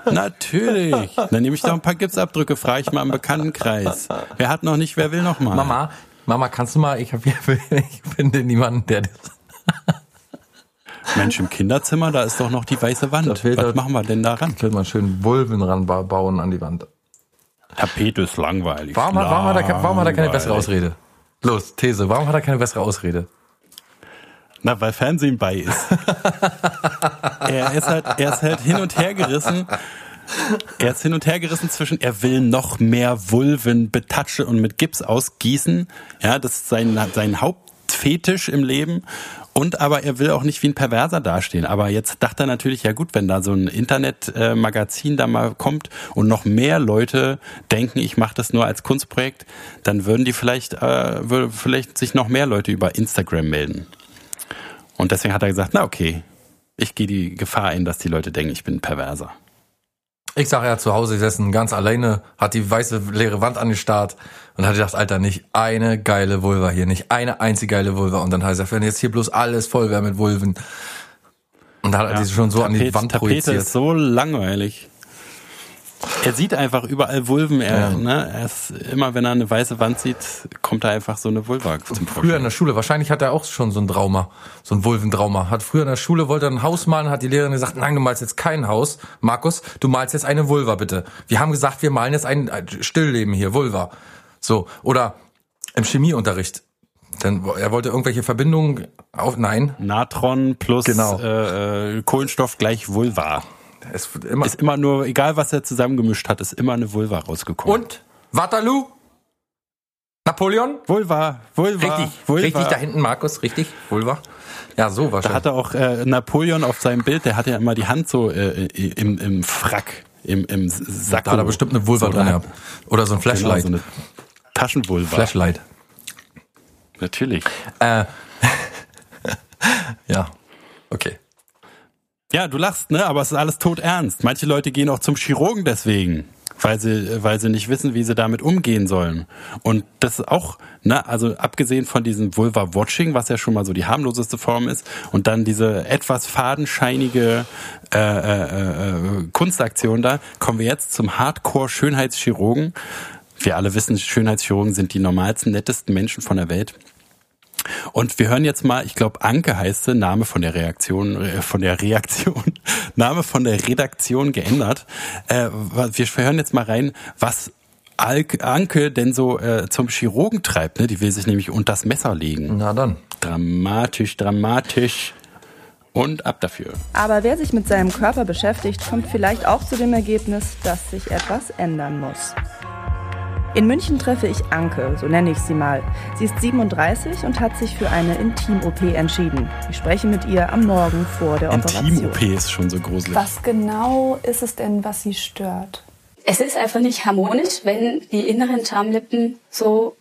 Natürlich. Dann nehme ich doch ein paar Gipsabdrücke, frage ich mal im Bekanntenkreis. Wer hat noch nicht, wer will noch mal? Mama, Mama, kannst du mal, ich, hab hier, ich finde niemanden, der das Mensch, im Kinderzimmer, da ist doch noch die weiße Wand. Was machen wir denn da ran? Könnte man schön Vulven ranbauen an die Wand. Tapete ist langweilig. Warum hat, warum, hat er, warum hat er keine bessere. Ausrede? Los, These, warum hat er keine bessere Ausrede? Na, weil Fernsehen bei ist. er, ist halt, er ist halt hin und her gerissen. Er ist hin und her gerissen zwischen, er will noch mehr Vulven betatschen und mit Gips ausgießen. Ja, das ist sein, sein Hauptfetisch im Leben. Und aber er will auch nicht wie ein Perverser dastehen. Aber jetzt dachte er natürlich, ja gut, wenn da so ein Internetmagazin da mal kommt und noch mehr Leute denken, ich mache das nur als Kunstprojekt, dann würden die vielleicht, äh, würde vielleicht sich noch mehr Leute über Instagram melden. Und deswegen hat er gesagt, na okay, ich gehe die Gefahr ein, dass die Leute denken, ich bin ein Perverser. Ich sag, hat zu Hause gesessen, ganz alleine, hat die weiße leere Wand angestarrt und hat gedacht, Alter, nicht eine geile Vulva hier, nicht eine einzige geile Vulva. Und dann heißt er, wenn jetzt hier bloß alles voll wäre mit Vulven. Und da hat er die schon so an die Tapete- Wand Tapete projiziert. ist so langweilig. Er sieht einfach überall Vulven. Er, Ja. ne, er ist, immer wenn er eine weiße Wand sieht, kommt da einfach so eine Vulva zum Früher in der Schule, wahrscheinlich hat er auch schon so ein Trauma, so ein Vulventrauma. Hat früher in der Schule, wollte er ein Haus malen, hat die Lehrerin gesagt, nein, du malst jetzt kein Haus. Markus, du malst jetzt eine Vulva, bitte. Wir haben gesagt, wir malen jetzt ein ein Stillleben hier, Vulva. So, oder im Chemieunterricht. Denn er wollte irgendwelche Verbindungen auf, nein. Natron plus Genau. äh, äh, Kohlenstoff gleich Vulva. Es wird immer, ist immer nur, egal was er zusammengemischt hat, ist immer eine Vulva rausgekommen. Und? Waterloo? Napoleon? Vulva, Vulva, Richtig, Vulva. richtig da hinten, Markus, richtig, Vulva. Ja, so Da wahrscheinlich. hatte auch äh, Napoleon auf seinem Bild, der hatte ja immer die Hand so äh, im, im Frack, im, im Sack. Da hat er bestimmt eine Vulva drin gehabt. Oder so ein Flashlight. Genau, so eine Taschenvulva. Flashlight. Natürlich. Äh, ja, okay. Ja, du lachst, ne? Aber es ist alles todernst. Manche Leute gehen auch zum Chirurgen deswegen, weil sie, weil sie nicht wissen, wie sie damit umgehen sollen. Und das ist auch, ne, also abgesehen von diesem Vulva-Watching, was ja schon mal so die harmloseste Form ist, und dann diese etwas fadenscheinige äh, äh, äh, Kunstaktion da, kommen wir jetzt zum Hardcore-Schönheitschirurgen. Wir alle wissen, Schönheitschirurgen sind die normalsten, nettesten Menschen von der Welt. Und wir hören jetzt mal, ich glaube Anke heißt sie, Name von der Reaktion, äh, von der Reaktion, Name von der Redaktion geändert. Äh, wir hören jetzt mal rein, was Anke denn so äh, zum Chirurgen treibt. Ne? Die will sich nämlich unter das Messer legen. Na dann. Dramatisch, dramatisch. Und ab dafür. Aber wer sich mit seinem Körper beschäftigt, kommt vielleicht auch zu dem Ergebnis, dass sich etwas ändern muss. In München treffe ich Anke, so nenne ich sie mal. Sie ist 37 und hat sich für eine Intim-OP entschieden. Ich spreche mit ihr am Morgen vor der Operation. Intim-OP ist schon so gruselig. Was genau ist es denn, was Sie stört? Es ist einfach nicht harmonisch, wenn die inneren Schamlippen so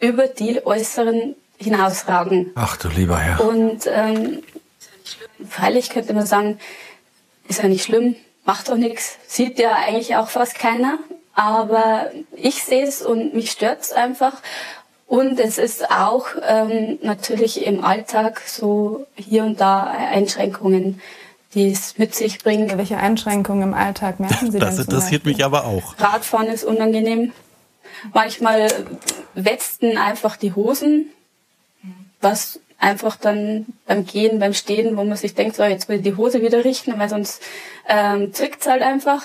über die äußeren hinausragen. Ach du lieber Herr. Und ähm, freilich könnte man sagen, ist ja nicht schlimm, macht doch nichts, sieht ja eigentlich auch fast keiner. Aber ich sehe es und mich stört es einfach. Und es ist auch ähm, natürlich im Alltag so hier und da Einschränkungen, die es mit sich bringt. Welche Einschränkungen im Alltag merken Sie Das denn? interessiert mich aber auch. Radfahren ist unangenehm. Manchmal wetzten einfach die Hosen, was einfach dann beim Gehen, beim Stehen, wo man sich denkt, so jetzt will ich die Hose wieder richten, weil sonst ähm, zwickt's halt einfach.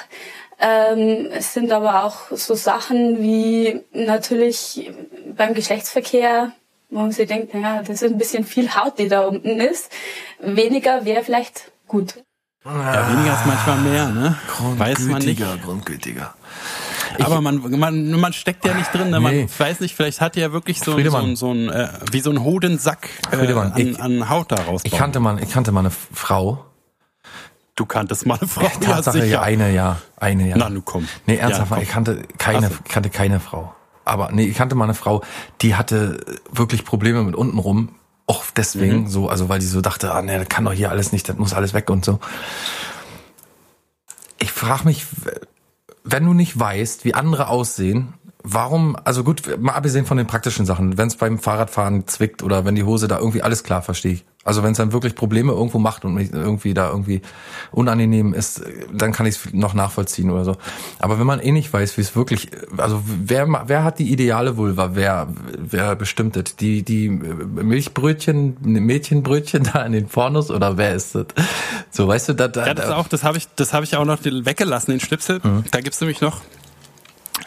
Ähm, es sind aber auch so Sachen wie natürlich beim Geschlechtsverkehr, wo man sich denkt, naja, das ist ein bisschen viel Haut, die da unten ist. Weniger wäre vielleicht gut. Ja, weniger ist manchmal mehr, ne? Weiß man nicht. Grundgütiger, grundgütiger. Aber man, man, man steckt ja nicht drin, ne? man Nee. weiß nicht, vielleicht hat er ja wirklich so, so, Friedemann. ein- so ein, äh, wie so ein Hodensack äh, an, ich- an Haut da raus. Ich kannte mal, ich kannte mal eine Frau. Du kanntest mal eine Frau, Tatsache, ja, ja, sicher. eine, ja, eine, ja. Na, nu komm. Nee, ernsthaft, Ja, mal, ich kannte keine, Ach so. kannte keine Frau. Aber nee, ich kannte mal eine Frau, die hatte wirklich Probleme mit untenrum. Auch deswegen Mhm. so, also weil die so dachte, ah nee, das kann doch hier alles nicht, das muss alles weg und so. Ich frage mich, wenn du nicht weißt, wie andere aussehen, warum, also gut, mal abgesehen von den praktischen Sachen, wenn es beim Fahrradfahren zwickt oder wenn die Hose da irgendwie alles klar verstehe ich. Also wenn es dann wirklich Probleme irgendwo macht und mich irgendwie da irgendwie unangenehm ist, dann kann ich es noch nachvollziehen oder so. Aber wenn man eh nicht weiß, wie es wirklich, also wer wer hat die ideale Vulva, wer wer bestimmt das? Die die Milchbrötchen, Mädchenbrötchen da in den Pornos oder wer ist das? So weißt du, da, da, Ja, das auch, das habe ich, das habe ich auch noch weggelassen, den Schnipsel. Mhm. Da gibt's nämlich noch.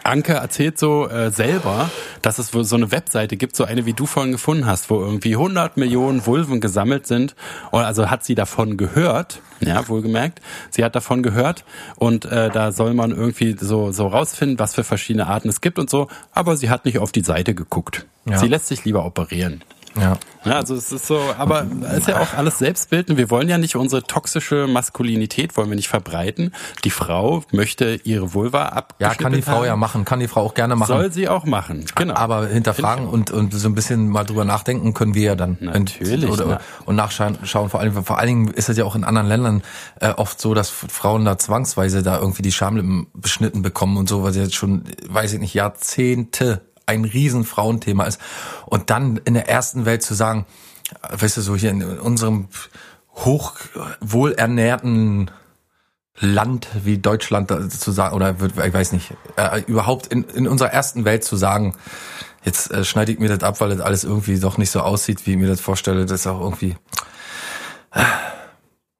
Anke erzählt so äh, selber, dass es so eine Webseite gibt, so eine wie du vorhin gefunden hast, wo irgendwie 100 Millionen Vulven gesammelt sind. Und also hat sie davon gehört, ja, wohlgemerkt. Sie hat davon gehört und äh, da soll man irgendwie so so rausfinden, was für verschiedene Arten es gibt und so. Aber sie hat nicht auf die Seite geguckt. Ja. Sie lässt sich lieber operieren. Ja. Ja, also es ist so, aber es ist ja auch alles Selbstbild und wir wollen ja nicht unsere toxische Maskulinität wollen wir nicht verbreiten. Die Frau möchte ihre Vulva ab. Ja, kann die Frau ja machen, kann die Frau auch gerne machen. Soll sie auch machen, genau. Aber hinterfragen und, und so ein bisschen mal drüber nachdenken können wir ja dann. Natürlich, Und, oder, na. und nachschauen, schauen, vor allem, vor allen Dingen ist es ja auch in anderen Ländern äh, oft so, dass Frauen da zwangsweise da irgendwie die Schamlippen beschnitten bekommen und so, weil sie jetzt schon, weiß ich nicht, Jahrzehnte ein riesen Frauenthema ist. Und dann in der ersten Welt zu sagen, äh, weißt du, so hier in unserem hoch wohlernährten Land wie Deutschland da zu sagen, oder ich weiß nicht, äh, überhaupt in, in unserer ersten Welt zu sagen, jetzt äh, schneide ich mir das ab, weil das alles irgendwie doch nicht so aussieht, wie ich mir das vorstelle, das ist auch irgendwie, äh,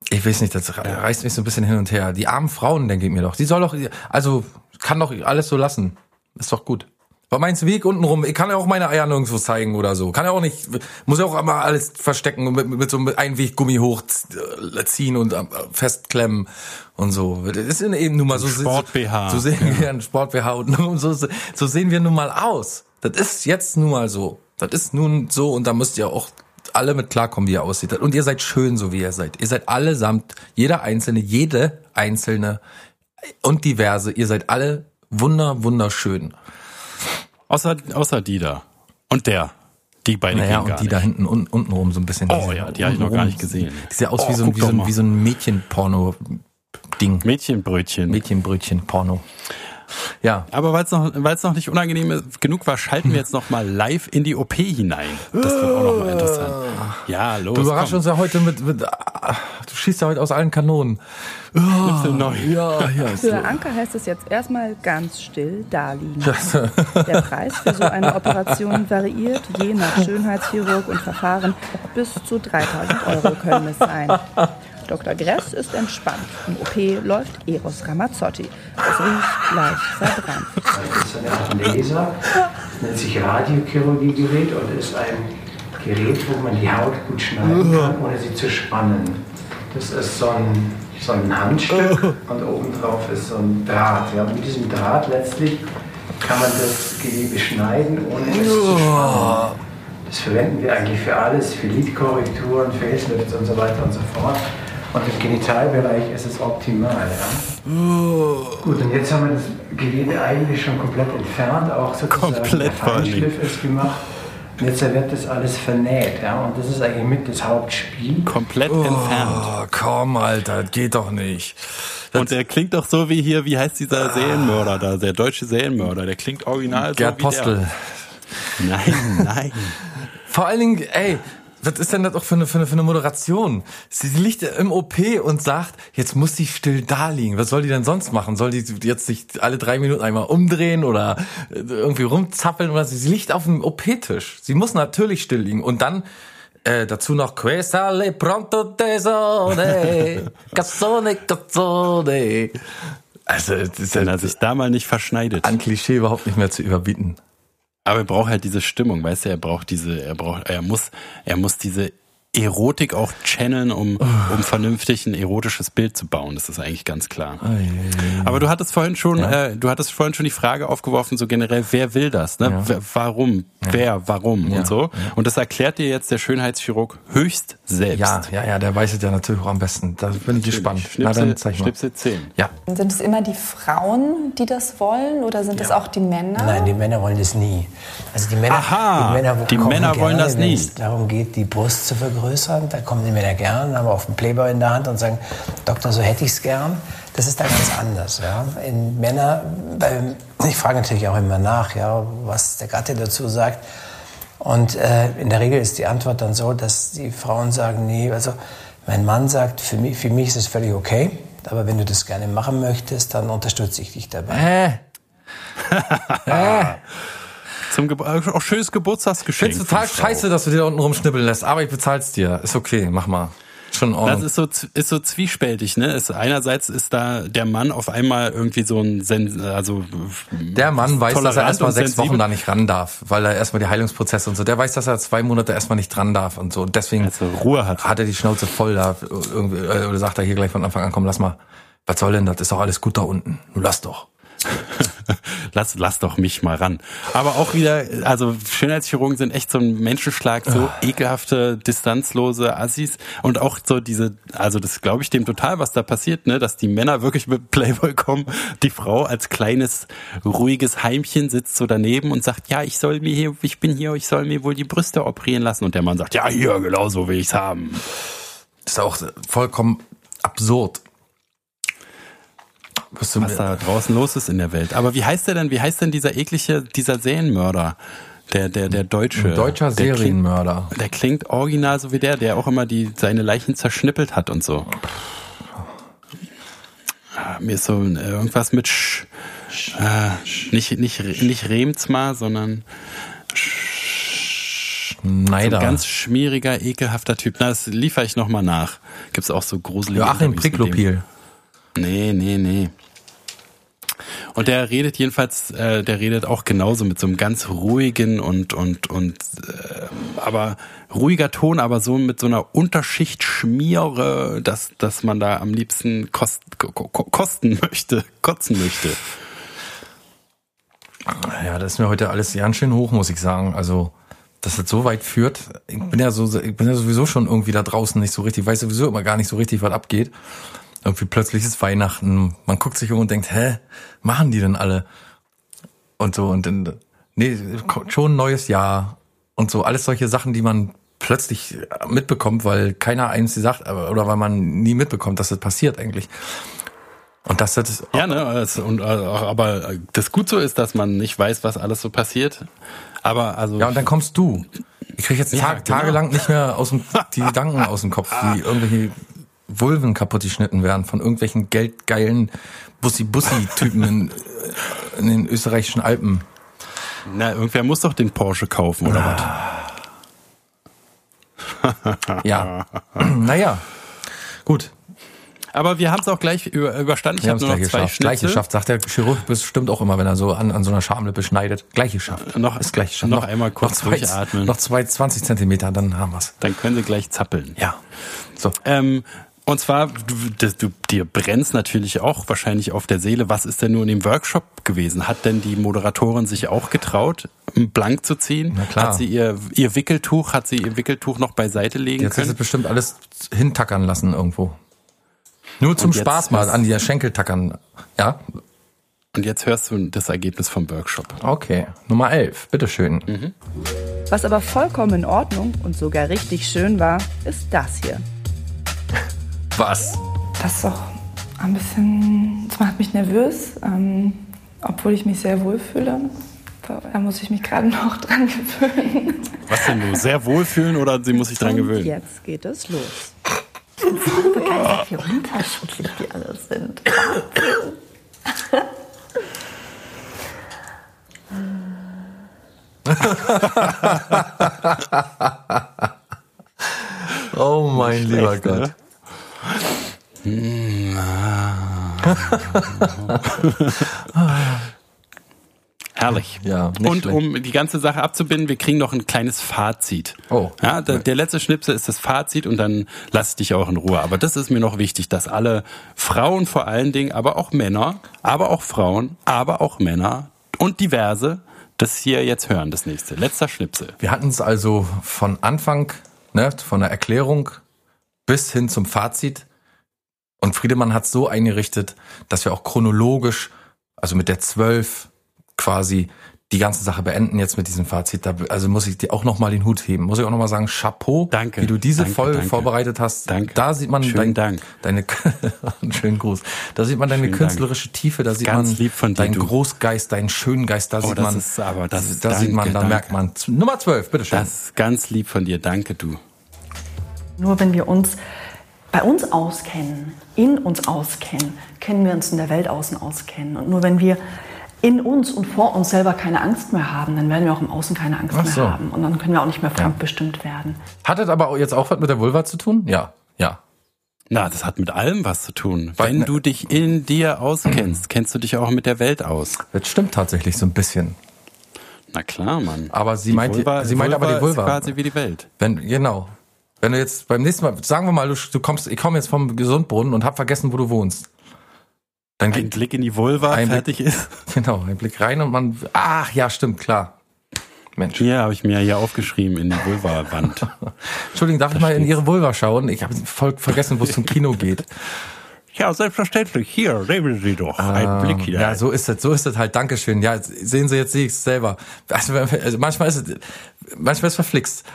ich weiß nicht, das reißt mich so ein bisschen hin und her. Die armen Frauen, denke ich mir doch, die soll doch, also kann doch alles so lassen, ist doch gut. War meins Weg untenrum, ich kann ja auch meine Eier nirgendwo zeigen oder so. Kann ja auch nicht, muss ja auch immer alles verstecken und mit, mit so einem Einweggummi hochziehen und äh, festklemmen und so. Das ist eben nun mal so. Sport-BH. So sehen wir einen Sport BH und, und so, so sehen wir nun mal aus. Das ist jetzt nun mal so. Das ist nun so und da müsst ihr auch alle mit klarkommen, wie ihr aussieht. Und ihr seid schön, so wie ihr seid. Ihr seid allesamt, jeder Einzelne, jede Einzelne und diverse. Ihr seid alle wunder, wunderschön. Außer, außer die da. Und der. Die beiden Naja, und die nicht. da hinten un, unten rum so ein bisschen. Oh ja, die habe ich noch gar nicht gesehen. Die sieht aus Oh, wie so ein, wie so ein, wie so ein Mädchenporno-Ding. Mädchenbrötchen. Mädchenbrötchen, Porno. Ja. Aber weil es noch, weil's noch nicht unangenehm ist, genug war, schalten wir jetzt noch mal live in die OP hinein. Das wird auch noch mal interessant. Ja, los. Du überraschst komm. uns ja heute mit, mit ah, du schießt ja heute aus allen Kanonen. Schnipsel neu. Ja, ja. so. Für Anker heißt es jetzt erstmal ganz still daliegen. Der Preis für so eine Operation variiert je nach Schönheitschirurg und Verfahren. Bis zu 3000 Euro können es sein. Dr. Gress ist entspannt. Im OP läuft Eros Ramazzotti. Es riecht leicht verbrannt. Das ist eine Art Laser, das nennt sich Radiochirurgiegerät und ist ein Gerät, wo man die Haut gut schneiden kann, ohne sie zu spannen. Das ist so ein, so ein Handstück und obendrauf ist so ein Draht. Ja, und mit diesem Draht letztlich kann man das Gewebe schneiden, ohne es zu spannen. Das verwenden wir eigentlich für alles, für Lidkorrekturen, Facelifts und so weiter und so fort. Und im Genitalbereich ist es optimal. Ja? Gut, und jetzt haben wir das Gewebe eigentlich schon komplett entfernt, auch sozusagen Komplett der. Feinschliff ist gemacht. Und jetzt wird das alles vernäht, ja, und das ist eigentlich mit das Hauptspiel. Komplett entfernt. Oh, komm, Alter, geht doch nicht. Und der klingt doch so wie hier, wie heißt dieser Serienmörder da, der deutsche Serienmörder, der klingt original Gerd so wie Postel. Der. Nein, nein. Vor allen Dingen, ey, was ist denn das auch für eine, für eine, für eine Moderation? Sie liegt im OP und sagt, jetzt muss sie still da liegen. Was soll die denn sonst machen? Soll die jetzt sich alle drei Minuten einmal umdrehen oder äh, irgendwie rumzappeln oder so? Sie liegt auf dem OP-Tisch. Sie muss natürlich still liegen. Und dann äh, dazu noch Questa le pronto tesone, cazzone, cazzone. Also, das ist Wenn ja er sich da mal nicht verschneidet. an Klischee überhaupt nicht mehr zu überbieten. Aber er braucht halt diese Stimmung, weißt du, er braucht diese, er braucht, er muss, er muss diese Erotik auch channeln, um, um vernünftig ein erotisches Bild zu bauen. Das ist eigentlich ganz klar. Aber du hattest vorhin schon, äh, du hattest vorhin schon die Frage aufgeworfen, so generell, wer will das? Ne? Wer- Warum? Wer? Warum? Ja. Und so. Und das erklärt dir jetzt der Schönheitschirurg höchst selbst. Ja, ja, ja, der weiß es ja natürlich auch am besten. Da bin ich gespannt. Na, Schnipsel, dann zeig mal. Schnipsel 10. Ja. Sind es immer die Frauen, die das wollen oder sind es auch die Männer? Nein, die Männer wollen das nie. Also die Männer, Aha, die Männer, die Männer wollen gerne, das nie. es darum geht, die Brust zu vergrößern. Da kommen die Männer gern, haben auf dem Playboy in der Hand und sagen, Doktor, so hätte ich es gern. Das ist da ganz anders. Ja. In Männer, ich frage natürlich auch immer nach, ja, was der Gatte dazu sagt. Und äh, in der Regel ist die Antwort dann so, dass die Frauen sagen, nee, also mein Mann sagt, für mich, für mich ist es völlig okay, aber wenn du das gerne machen möchtest, dann unterstütze ich dich dabei. Äh. Zum Ge auch schönes Geburtstagsgeschenk. find's total scheiße, dass du dir da unten rumschnippeln lässt, aber ich bezahl's dir. Ist okay, mach mal. Schon in Das ist so, ist so zwiespältig, ne? Es, einerseits ist da der Mann auf einmal irgendwie so ein, Sen also Der Mann weiß, dass er erstmal sechs sensibel. Wochen da nicht ran darf, weil er erstmal die Heilungsprozesse und so. Der weiß, dass er zwei Monate erstmal nicht dran darf und so. Und deswegen Also Ruhe hat. hat er die Schnauze voll da irgendwie, äh, oder sagt er hier gleich von Anfang an, komm, lass mal. Was soll denn das? Ist doch alles gut da unten. Du lass doch. lass, lass doch mich mal ran. Aber auch wieder, also Schönheitschirurgen sind echt so ein Menschenschlag, so ekelhafte, distanzlose Assis und auch so diese, also das glaube ich dem total, was da passiert, ne, dass die Männer wirklich mit Playboy kommen, die Frau als kleines, ruhiges Heimchen sitzt so daneben und sagt, ja, ich soll mir hier, ich bin hier, ich soll mir wohl die Brüste operieren lassen und der Mann sagt, ja, hier, genau so will ich's haben. Das ist auch vollkommen absurd. Was, was da draußen los ist in der Welt. Aber wie heißt der denn, wie heißt denn dieser eklige, dieser Serienmörder? Der, der, der Deutsche. Ein deutscher der klingt, Serienmörder. der klingt original so wie der, der auch immer die, seine Leichen zerschnippelt hat und so. Ah, Mir ist so äh, irgendwas mit Sch, äh, nicht, nicht, nicht Remzma, sondern so Neider. ein ganz schmieriger, ekelhafter Typ. Na, das liefere ich nochmal nach. Gibt's auch so gruselige Joachim. Priklopil. Nee, nee, nee. Und der redet jedenfalls, äh, der redet auch genauso mit so einem ganz ruhigen und und und äh, aber ruhiger Ton, aber so mit so einer Unterschicht Schmiere, dass dass man da am liebsten kost, ko, ko, kosten möchte, kotzen möchte. Ja, das ist mir heute alles ganz schön hoch, muss ich sagen. Also, dass das so weit führt. Ich bin ja so, ich bin ja sowieso schon irgendwie da draußen nicht so richtig, weiß sowieso immer gar nicht so richtig, was abgeht. Irgendwie plötzlich ist Weihnachten. Man guckt sich um und denkt, hä, machen die denn alle? Und so, und dann, nee, schon ein neues Jahr. Und so, alles solche Sachen, die man plötzlich mitbekommt, weil keiner eins sie sagt, oder weil man nie mitbekommt, dass das passiert eigentlich. Und das Ja, ne, also, und, äh, auch- aber das gut so ist, dass man nicht weiß, was alles so passiert. Aber also. Ja, und dann kommst du. Ich kriege jetzt Ja, Tag, genau. tagelang nicht mehr aus dem, die Gedanken aus dem Kopf, wie irgendwelche Vulven kaputt geschnitten werden von irgendwelchen geldgeilen Bussi-Bussi-Typen in, äh, in den österreichischen Alpen. Na, irgendwer muss doch den Porsche kaufen, oder was? Ja. naja. Gut. Aber wir haben es auch gleich über, überstanden. Ich Wir habe haben es nur gleich noch zwei geschafft. Gleich Schnitzel. geschafft, sagt der Chirurg bestimmt auch immer, wenn er so an, an so einer Schamlippe schneidet. Gleich geschafft. Noch- ist gleich geschafft. noch einmal kurz noch zwei, durchatmen. Noch zwei 20 Zentimeter, dann haben wir's. Dann können sie gleich zappeln. Ja. So. Ähm, und zwar, du, du, dir brennt's natürlich auch wahrscheinlich auf der Seele. Was ist denn nur in dem Workshop gewesen? Hat denn die Moderatorin sich auch getraut, blank zu ziehen? Na klar. Hat sie ihr, ihr Wickeltuch, hat sie ihr Wickeltuch noch beiseite legen Jetzt ist können? es bestimmt alles hintackern lassen irgendwo. Nur zum jetzt Spaß mal an die Schenkel tackern. Ja? Und jetzt hörst du das Ergebnis vom Workshop. Okay. Nummer 11. Bitteschön. Mhm. Was aber vollkommen in Ordnung und sogar richtig schön war, ist das hier. Was? Das ist doch ein bisschen, das macht mich nervös, ähm, obwohl ich mich sehr wohl fühle. Da muss ich mich gerade noch dran gewöhnen. Was denn du? Sehr wohlfühlen oder sie muss sich dran Und gewöhnen? jetzt geht es los. Ich bin voll begeistert, wie unterschiedlich die alle sind. oh mein lieber Gott. ne? Herrlich. Ja, Und schlecht. um die ganze Sache abzubinden, wir kriegen noch ein kleines Fazit. Oh. Ja, der, der letzte Schnipsel ist das Fazit und dann lass dich auch in Ruhe. Aber das ist mir noch wichtig, dass alle Frauen vor allen Dingen, aber auch Männer, aber auch Frauen, aber auch Männer und diverse das hier jetzt hören, das nächste. Letzter Schnipsel. Wir hatten es also von Anfang, ne, von der Erklärung bis hin zum Fazit. Und Friedemann hat es so eingerichtet, dass wir auch chronologisch, also mit der 12 quasi die ganze Sache beenden jetzt mit diesem Fazit. Da, also muss ich dir auch nochmal den Hut heben. Muss ich auch nochmal sagen, Chapeau, Danke, wie du diese danke, Folge danke. vorbereitet hast. Danke. Da sieht man Schönen dein, Dank. deine, einen schönen Gruß. Da sieht man deine Schönen künstlerische Tiefe, da sieht Ganz man lieb von dir, deinen du. Großgeist, deinen schönen Geist, da Oh, sieht das man, ist aber- das ist- da sieht man, da danke. merkt man. Nummer 12, bitteschön. Das ist ganz lieb von dir. Danke, du. Nur wenn wir uns bei uns auskennen, in uns auskennen, können wir uns in der Welt außen auskennen. Und nur wenn wir in uns und vor uns selber keine Angst mehr haben, dann werden wir auch im Außen keine Angst Ach mehr so. haben. Und dann können wir auch nicht mehr fremdbestimmt werden. Hat das aber auch jetzt auch was mit der Vulva zu tun? Ja, ja. Na, das hat mit allem was zu tun. Weil- Wenn du dich in dir auskennst, kennst du dich auch mit der Welt aus. Das stimmt tatsächlich so ein bisschen. Na klar, Mann. Aber sie Die meint, Vulva- sie meint aber die Vulva. Ist quasi wie die Welt. Wenn, genau. Wenn du jetzt beim nächsten Mal, sagen wir mal, du, du kommst, ich komme jetzt vom Gesundbrunnen und hab vergessen, wo du wohnst. Dann Ein geht, Blick in die Vulva, Ein fertig ist. genau, ein Blick rein und man, ach ja, stimmt, klar. Mensch. Hier habe ich mir hier aufgeschrieben in die Vulva-Wand. Entschuldigung, darf ich mal in steht's. Ihre Vulva schauen? Ich habe voll vergessen, wo es zum Kino geht. ja, selbstverständlich. Hier, nehmen Sie doch. Ein Blick hier. Ähm, Ja, so ist es, so ist es halt. Dankeschön. Ja, sehen Sie, jetzt sehe ich selber. Also, also manchmal ist es, manchmal ist es verflixt.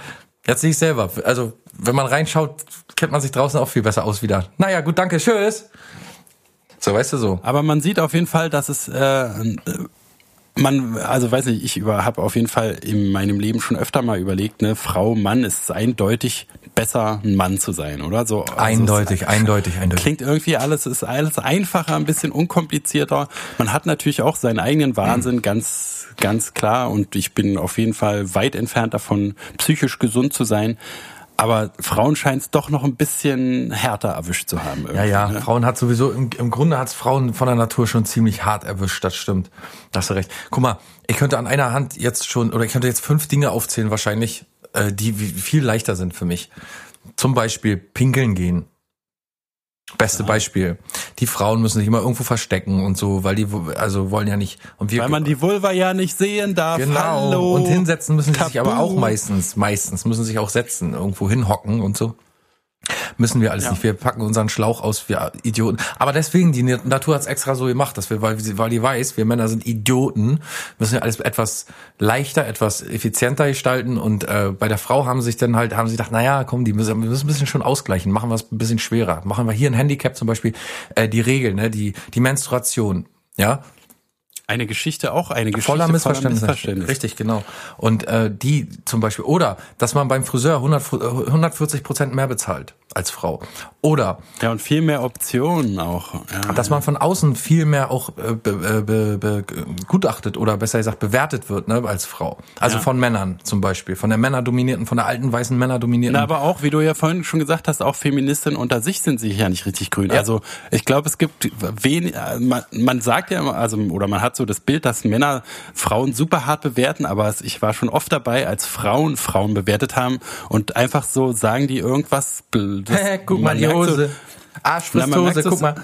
Jetzt sehe ich selber. Also, wenn man reinschaut, kennt man sich draußen auch viel besser aus wieder. Naja, gut, danke, tschüss. So, weißt du so. Aber man sieht auf jeden Fall, dass es äh, man, also weiß nicht, ich habe auf jeden Fall in meinem Leben schon öfter mal überlegt, ne, Frau, Mann ist es eindeutig besser, ein Mann zu sein, oder? So also Eindeutig, eindeutig, eindeutig. Klingt irgendwie alles, ist alles einfacher, ein bisschen unkomplizierter. Man hat natürlich auch seinen eigenen Wahnsinn, ganz, ganz klar. Und ich bin auf jeden Fall weit entfernt davon, psychisch gesund zu sein. Aber Frauen scheint es doch noch ein bisschen härter erwischt zu haben. Ja, ja, ne? Frauen hat sowieso, im, im Grunde hat's Frauen von der Natur schon ziemlich hart erwischt, das stimmt. Da hast du recht. Guck mal, ich könnte an einer Hand jetzt schon, oder ich könnte jetzt fünf Dinge aufzählen wahrscheinlich, äh, die viel leichter sind für mich. Zum Beispiel pinkeln gehen. Beste Beispiel. Die Frauen müssen sich immer irgendwo verstecken und so, weil die also wollen ja nicht und wir Weil man die Vulva ja nicht sehen darf. Genau. Hallo. Und hinsetzen müssen sie sich aber auch meistens, meistens müssen sich auch setzen, irgendwo hinhocken und so. Müssen wir alles Ja. nicht. Wir packen unseren Schlauch aus, wir Idioten. Aber deswegen, die Natur hat's extra so gemacht, dass wir, weil, sie- weil die weiß, wir Männer sind Idioten, müssen wir alles etwas leichter, etwas effizienter gestalten. Und äh, bei der Frau haben sie sich dann halt, haben sie gedacht, naja, komm, die müssen, wir müssen ein bisschen schon ausgleichen, machen wir es ein bisschen schwerer. Machen wir hier ein Handicap zum Beispiel, äh, die Regel, ne, die, die Menstruation. Ja, Eine Geschichte, auch eine Geschichte voller Missverständnisse. Missverständnis. Richtig, genau. Und äh, die zum Beispiel, oder dass man beim Friseur 100, Fu- äh, 140 Prozent mehr bezahlt als Frau. Oder Ja, und viel mehr Optionen auch. Ja. dass man von außen viel mehr auch äh, be, äh, be, be, gutachtet oder besser gesagt bewertet wird ne, als Frau. Also Ja. von Männern zum Beispiel, von der Männerdominierten, von der alten weißen Männerdominierten. Na, aber auch, wie du ja vorhin schon gesagt hast, auch Feministinnen unter sich sind sich ja nicht richtig grün. Also ich glaube, es gibt wenig, äh, man, man sagt ja immer, also oder man hat so das Bild, dass Männer Frauen super hart bewerten, aber ich war schon oft dabei, als Frauen Frauen bewertet haben und einfach so sagen die irgendwas. Das- guck mal die so- Hose. So, guck mal.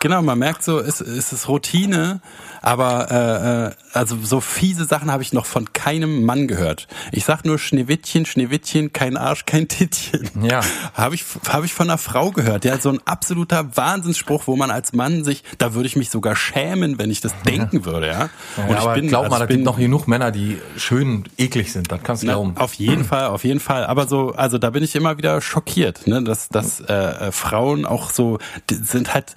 Genau, man merkt so, es, es ist Routine, aber äh, äh, also so fiese Sachen habe ich noch von keinem Mann gehört. Ich sag nur Schneewittchen, Schneewittchen, kein Arsch, kein Tittchen. Ja. Habe ich, hab ich von einer Frau gehört. Ja, so ein absoluter Wahnsinnsspruch, wo man als Mann sich, da würde ich mich sogar schämen, wenn ich das denken würde, ja. Ja, aber glaub mal, also da ich bin- gibt noch genug Männer, die schön eklig sind. Das kannst du glauben. auf jeden Fall, auf jeden Fall. Aber so, also da bin ich immer wieder schockiert, ne, dass, dass äh, äh, Frauen auch so sind halt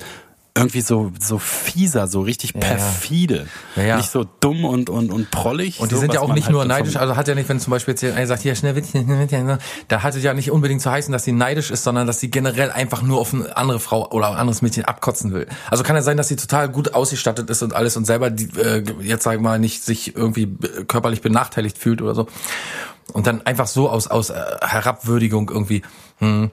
irgendwie so so fieser, so richtig ja. perfide, Ja, ja. nicht so dumm und und und prollig. Und die so, sind ja auch nicht halt nur neidisch, also hat ja nicht, wenn zum Beispiel jetzt einer sagt, hier Schneewittchen, ne, da hat es ja nicht unbedingt zu heißen, dass sie neidisch ist, sondern dass sie generell einfach nur auf eine andere Frau oder ein anderes Mädchen abkotzen will. Also kann ja sein, dass sie total gut ausgestattet ist und alles und selber die, äh, jetzt sag ich mal nicht sich irgendwie körperlich benachteiligt fühlt oder so. Und dann einfach so aus, aus äh, Herabwürdigung irgendwie, hm.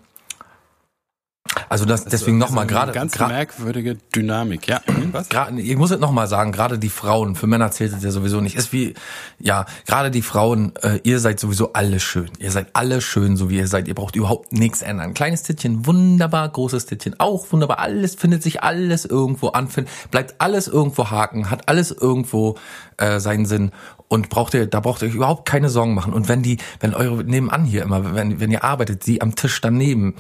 Also das, deswegen Also nochmal eine gerade, ganz merkwürdige Dynamik, ja. Was? Gerade, ich muss es nochmal sagen, gerade die Frauen, für Männer zählt es ja sowieso nicht. Ist wie, ja, gerade die Frauen, äh, ihr seid sowieso alle schön. Ihr seid alle schön, so wie ihr seid. Ihr braucht überhaupt nichts ändern. Kleines Tittchen, wunderbar, großes Tittchen, auch wunderbar. Alles findet sich alles irgendwo an, bleibt alles irgendwo haken, hat alles irgendwo äh, seinen Sinn und braucht ihr, da braucht ihr euch überhaupt keine Sorgen machen. Und wenn die, wenn eure nebenan hier immer, wenn, wenn ihr arbeitet, die am Tisch daneben,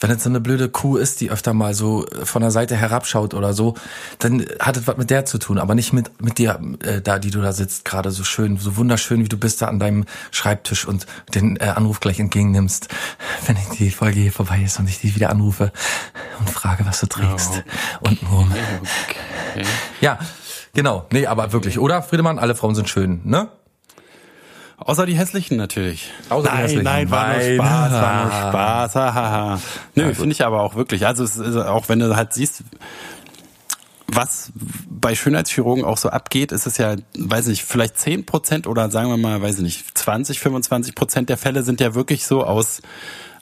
wenn es so eine blöde Kuh ist, die öfter mal so von der Seite herabschaut oder so, dann hat es was mit der zu tun, aber nicht mit, mit dir, äh, da, die du da sitzt, gerade so schön, so wunderschön, wie du bist da an deinem Schreibtisch und den äh, Anruf gleich entgegennimmst, wenn die Folge hier vorbei ist und ich dich wieder anrufe und frage, was du trägst. Und rum. Okay. Ja, genau. Nee, aber wirklich, oder? Friedemann, alle Frauen sind schön, ne? Außer die hässlichen natürlich. Außer die nein, hässlichen. nein, war nur Nein. Spaß, war nur. Spaß. Hahaha. Nö, finde ich aber auch wirklich. Also es ist auch wenn du halt siehst, was bei Schönheitschirurgen auch so abgeht, ist es ja, weiß nicht, vielleicht 10 Prozent oder sagen wir mal, weiß ich nicht, 20, 25 Prozent der Fälle sind ja wirklich so aus,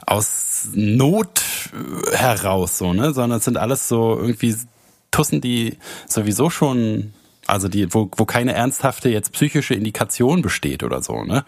aus Not äh, heraus, so, ne, sondern es sind alles so irgendwie Tussen, die sowieso schon, also die, wo, wo keine ernsthafte jetzt psychische Indikation besteht oder so, ne?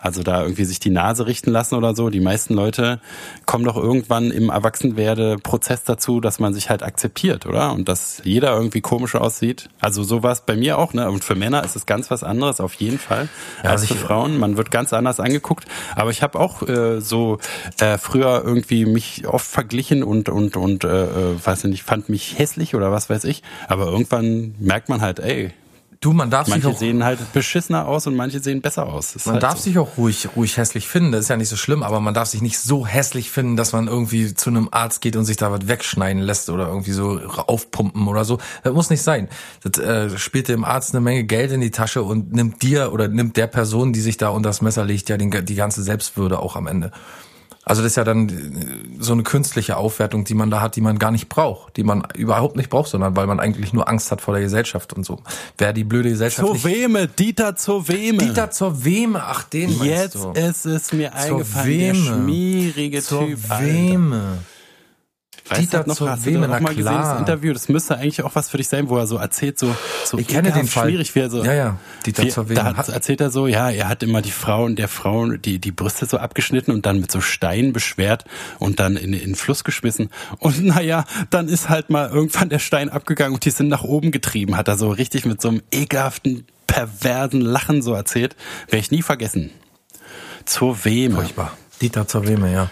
Also da irgendwie sich die Nase richten lassen oder so. Die meisten Leute kommen doch irgendwann im Erwachsenwerde-Prozess dazu, dass man sich halt akzeptiert, oder? Und dass jeder irgendwie komisch aussieht. Also sowas bei mir auch, ne? Und für Männer ist es ganz was anderes, auf jeden Fall, Ja, als also für ich- Frauen. Man wird ganz anders angeguckt. Aber ich habe auch äh, so äh, früher irgendwie mich oft verglichen und und und äh, äh, weiß nicht, fand mich hässlich oder was weiß ich. Aber irgendwann merkt man halt, ey, Du, man darf sich manche auch sehen halt beschissener aus und manche sehen besser aus. Man halt darf so. sich auch ruhig, ruhig hässlich finden, das ist ja nicht so schlimm, aber man darf sich nicht so hässlich finden, dass man irgendwie zu einem Arzt geht und sich da was wegschneiden lässt oder irgendwie so aufpumpen oder so. Das muss nicht sein. Das äh, spielt dem Arzt eine Menge Geld in die Tasche und nimmt dir oder nimmt der Person, die sich da unter das Messer legt, ja den, die ganze Selbstwürde auch am Ende. Also das ist ja dann äh, so eine künstliche Aufwertung, die man da hat, die man gar nicht braucht, die man überhaupt nicht braucht, sondern weil man eigentlich nur Angst hat vor der Gesellschaft und so. Wer die blöde Gesellschaft Zur Weme, Dieter zur Weme. Dieter zur Weme, ach den meinst Jetzt du. ist es mir Zur eingefallen, der Weme. schmierige zur Typ. Alter. Weme. Weißt Dieter noch, zur hast du na mal gesehen, das. Interview? Das müsste eigentlich auch was für dich sein, wo er so erzählt, so, so Ich kenne den Fall. schwierig, wie er so. Ja, ja, Dieter wie, zur Weme. Da hat, erzählt er so, ja, er hat immer die Frauen, der Frauen, die, die Brüste so abgeschnitten und dann mit so Steinen beschwert und dann in, in den Fluss geschmissen. Und naja, dann ist halt mal irgendwann der Stein abgegangen und die sind nach oben getrieben, hat er so richtig mit so einem ekelhaften, perversen Lachen so erzählt. Werde ich nie vergessen. Zur Weme. Furchtbar. Dieter zur Weme, ja.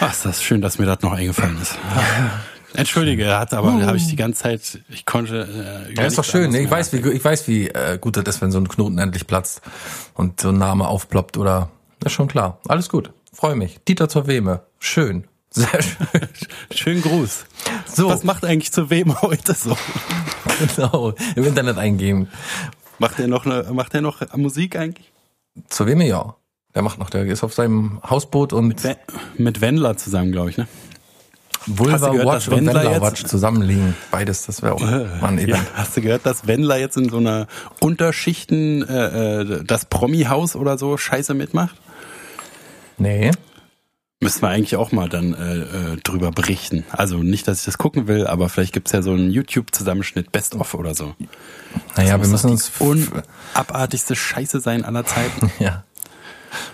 Ach, ist das schön, dass mir das noch eingefallen ist. Entschuldige, er hat aber, habe ich die ganze Zeit, ich konnte. Äh, Ja, ist doch schön. Ich weiß, wie, ich weiß, wie äh, gut das ist, wenn so ein Knoten endlich platzt und so ein Name aufploppt oder. Das ist schon klar. Alles gut. Freue mich. Dieter zur Weme. Schön. Sehr schön. Schönen Gruß. So. Was macht eigentlich zu wem heute so? genau. Im Internet eingeben. Macht er noch eine, macht er noch Musik eigentlich? Zur Weme, ja. Der macht noch, der ist auf seinem Hausboot und We- Mit Wendler zusammen, glaube ich, ne? Vulva gehört, Watch und Wendler Wendler jetzt- Watch zusammenliegen. Beides, das wäre auch mal ein Ja, Event. hast du gehört, dass Wendler jetzt in so einer Unterschichten äh, äh, das Promi-Haus oder so Scheiße mitmacht? Nee. Müssen wir eigentlich auch mal dann äh, äh, drüber berichten. Also nicht, dass ich das gucken will, aber vielleicht gibt's ja so einen YouTube-Zusammenschnitt Best of oder so. Naja, wir müssen uns unabartigste Scheiße sein aller Zeiten. Ja.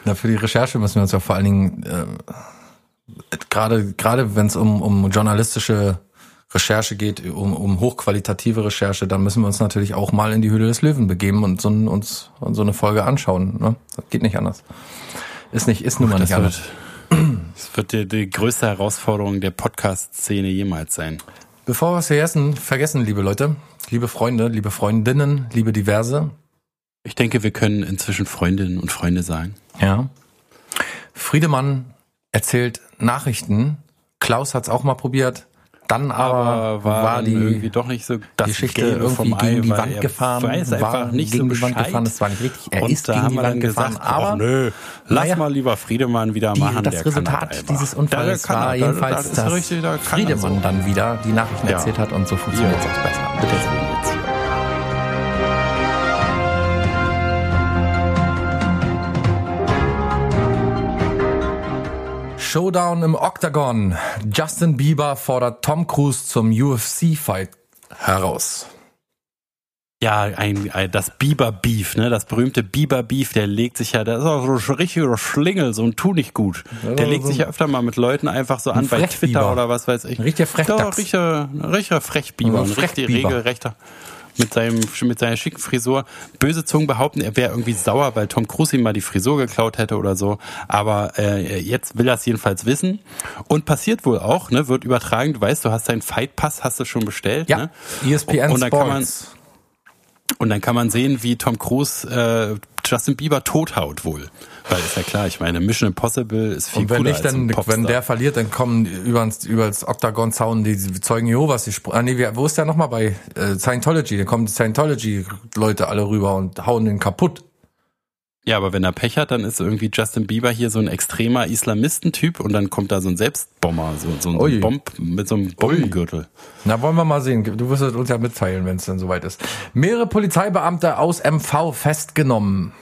Na, für die Recherche müssen wir uns ja vor allen Dingen äh, gerade gerade wenn es um, um journalistische Recherche geht, um, um hochqualitative Recherche, dann müssen wir uns natürlich auch mal in die Höhle des Löwen begeben und so, uns so eine Folge anschauen. Ne? Das geht nicht anders. Ist nicht, ist nun mal Das nicht anders. Das wird die, die größte Herausforderung der Podcast-Szene jemals sein. Bevor wir es vergessen, vergessen, liebe Leute, liebe Freunde, liebe Freundinnen, liebe Diverse, Ich denke, wir können inzwischen Freundinnen und Freunde sein. Ja. Friedemann erzählt Nachrichten. Klaus hat's auch mal probiert. Dann aber, war, war, dann die irgendwie doch nicht so Geschichte irgendwie gegen die Wand gefahren. weiß war nicht gegen so die Wand gefahren. Das war nicht richtig. Er und ist da gegen haben die Wand gefahren. gesagt, aber nö, lass naja, mal lieber Friedemann wieder die, machen. das Resultat dieses Unfalls Da war er, jedenfalls, das ist dass richtig, da Friedemann so. dann wieder die Nachrichten Ja. erzählt hat und so funktioniert es Ja. auch besser. Bitte. Showdown im Octagon. Justin Bieber fordert Tom Cruise zum UFC-Fight heraus. Ja, ein, ein, das Biber-Beef, ne, das berühmte Biber-Beef, der legt sich ja, das ist auch so ein richtiger Schlingel, so ein Tu nicht gut. Der legt sich ja öfter mal mit Leuten einfach so an Ein bei Frechbiber. Twitter oder was weiß ich. Ein richtiger Frechdachs. Ja, richtiger, richtiger Frechbiber, Ein ein richtig regelrechter. Mit seinem, mit seiner schicken Frisur. Böse Zungen behaupten, er wäre irgendwie sauer, weil Tom Cruise ihm mal die Frisur geklaut hätte oder so. Aber äh, jetzt will er es jedenfalls wissen. Und passiert wohl auch, ne, wird übertragen. Du weißt, du hast deinen Fight Pass, hast du schon bestellt. Ja, ne? ESPN Und dann kann man, und dann kann man sehen, wie Tom Cruise äh, Justin Bieber tothaut wohl. Weil ist ja klar, ich meine, Mission Impossible ist viel Und wenn cooler ein dann, wenn der verliert, dann kommen über das Octagon-Zaun die Zeugen Jehovas. Die Spr- ah, nee, wo ist der nochmal bei äh, Scientology? Da kommen die Scientology-Leute alle rüber und hauen den kaputt. Ja, aber wenn er Pech hat, dann ist irgendwie Justin Bieber hier so ein extremer Islamistentyp und dann kommt da so ein Selbstbomber, so, so ein Ui. Bomb mit so einem Bombengürtel. Na, wollen wir mal sehen. Du wirst es uns ja mitteilen, wenn es dann soweit ist. Mehrere Polizeibeamte aus MV festgenommen.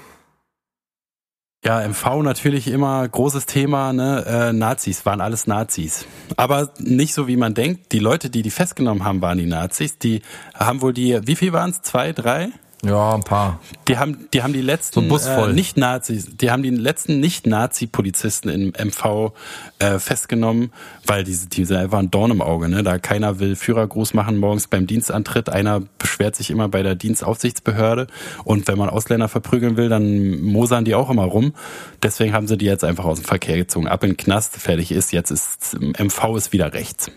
Ja, MV natürlich immer großes Thema, ne? Äh, Nazis waren alles Nazis. Aber nicht so, wie man denkt. Die Leute, die die festgenommen haben, waren die Nazis. Die haben wohl die, wie viel waren es? Zwei, drei? Ja, ein paar. Die haben, die haben die letzten So. Äh, Nicht-Nazis, die haben die letzten Nicht-Nazi-Polizisten im MV äh, festgenommen, weil diese, die sind einfach ein Dorn im Auge, ne? Da keiner will Führergruß machen morgens beim Dienstantritt, einer beschwert sich immer bei der Dienstaufsichtsbehörde und wenn man Ausländer verprügeln will, dann mosern die auch immer rum. Deswegen haben sie die jetzt einfach aus dem Verkehr gezogen, ab in den Knast, fertig ist, jetzt ist MV ist wieder rechts.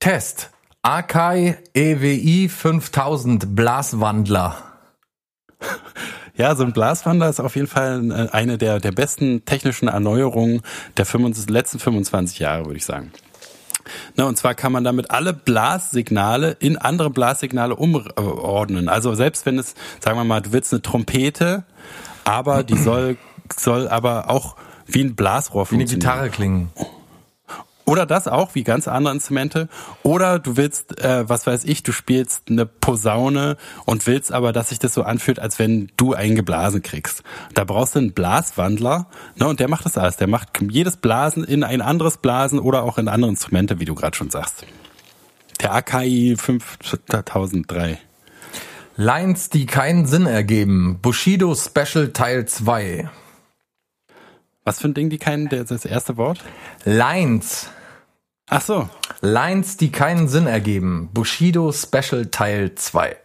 Test. Akai EWI 5000 Blaswandler. Ja, so ein Blaswandler ist auf jeden Fall äh, eine der, der besten technischen Erneuerungen der 25, letzten 25 Jahre, würde ich sagen. Na, und zwar kann man damit alle Blassignale in andere Blassignale umordnen. Also selbst wenn es, sagen wir mal, du willst eine Trompete, aber die soll, soll aber auch wie ein Blasrohr Wie eine funktionieren. Gitarre klingen. Oder das auch, wie ganz andere Instrumente. Oder du willst, äh, was weiß ich, du spielst eine Posaune und willst aber, dass sich das so anfühlt, als wenn du eingeblasen kriegst. Da brauchst du einen Blaswandler, ne, und der macht das alles. Der macht jedes Blasen in ein anderes Blasen oder auch in andere Instrumente, wie du gerade schon sagst. Der AKI 5003. Lines, die keinen Sinn ergeben. Bushido Special Teil 2. Was für ein Ding, die keinen, der, das erste Wort? Lines. Ach so. Lines, die keinen Sinn ergeben. Bushido Special Teil 2.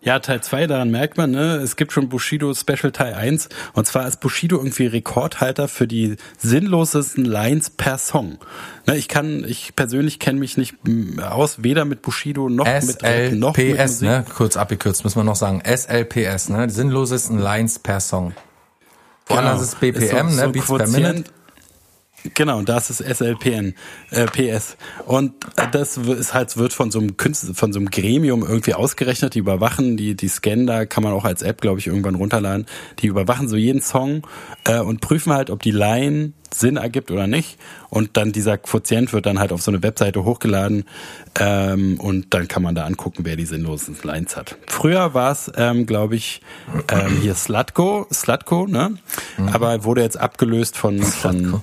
Ja, Teil 2, daran merkt man, ne, es gibt schon Bushido Special Teil 1 und zwar ist Bushido irgendwie Rekordhalter für die sinnlosesten Lines per Song. Ne, ich kann, ich persönlich kenne mich nicht aus, weder mit Bushido noch mit Rap, noch mit SLPS, Musik. ne? Kurz abgekürzt, müssen wir noch sagen. SLPS, ne? Die sinnlosesten Lines per Song. Woanders ist BPM, ne? Beats per Minute. Genau, das ist SLPN, äh, PS. Und das ist halt, wird von so einem Künstler, von so einem Gremium irgendwie ausgerechnet, die überwachen, die, die scannen da, kann man auch als App, glaube ich, irgendwann runterladen. Die überwachen so jeden Song äh, und prüfen halt, ob die Line Sinn ergibt oder nicht. Und dann dieser Quotient wird dann halt auf so eine Webseite hochgeladen ähm, und dann kann man da angucken, wer die sinnlosen Lines hat. Früher war es, ähm, glaube ich, ähm, hier Slutko, Slutko, ne? Aber wurde jetzt abgelöst von, von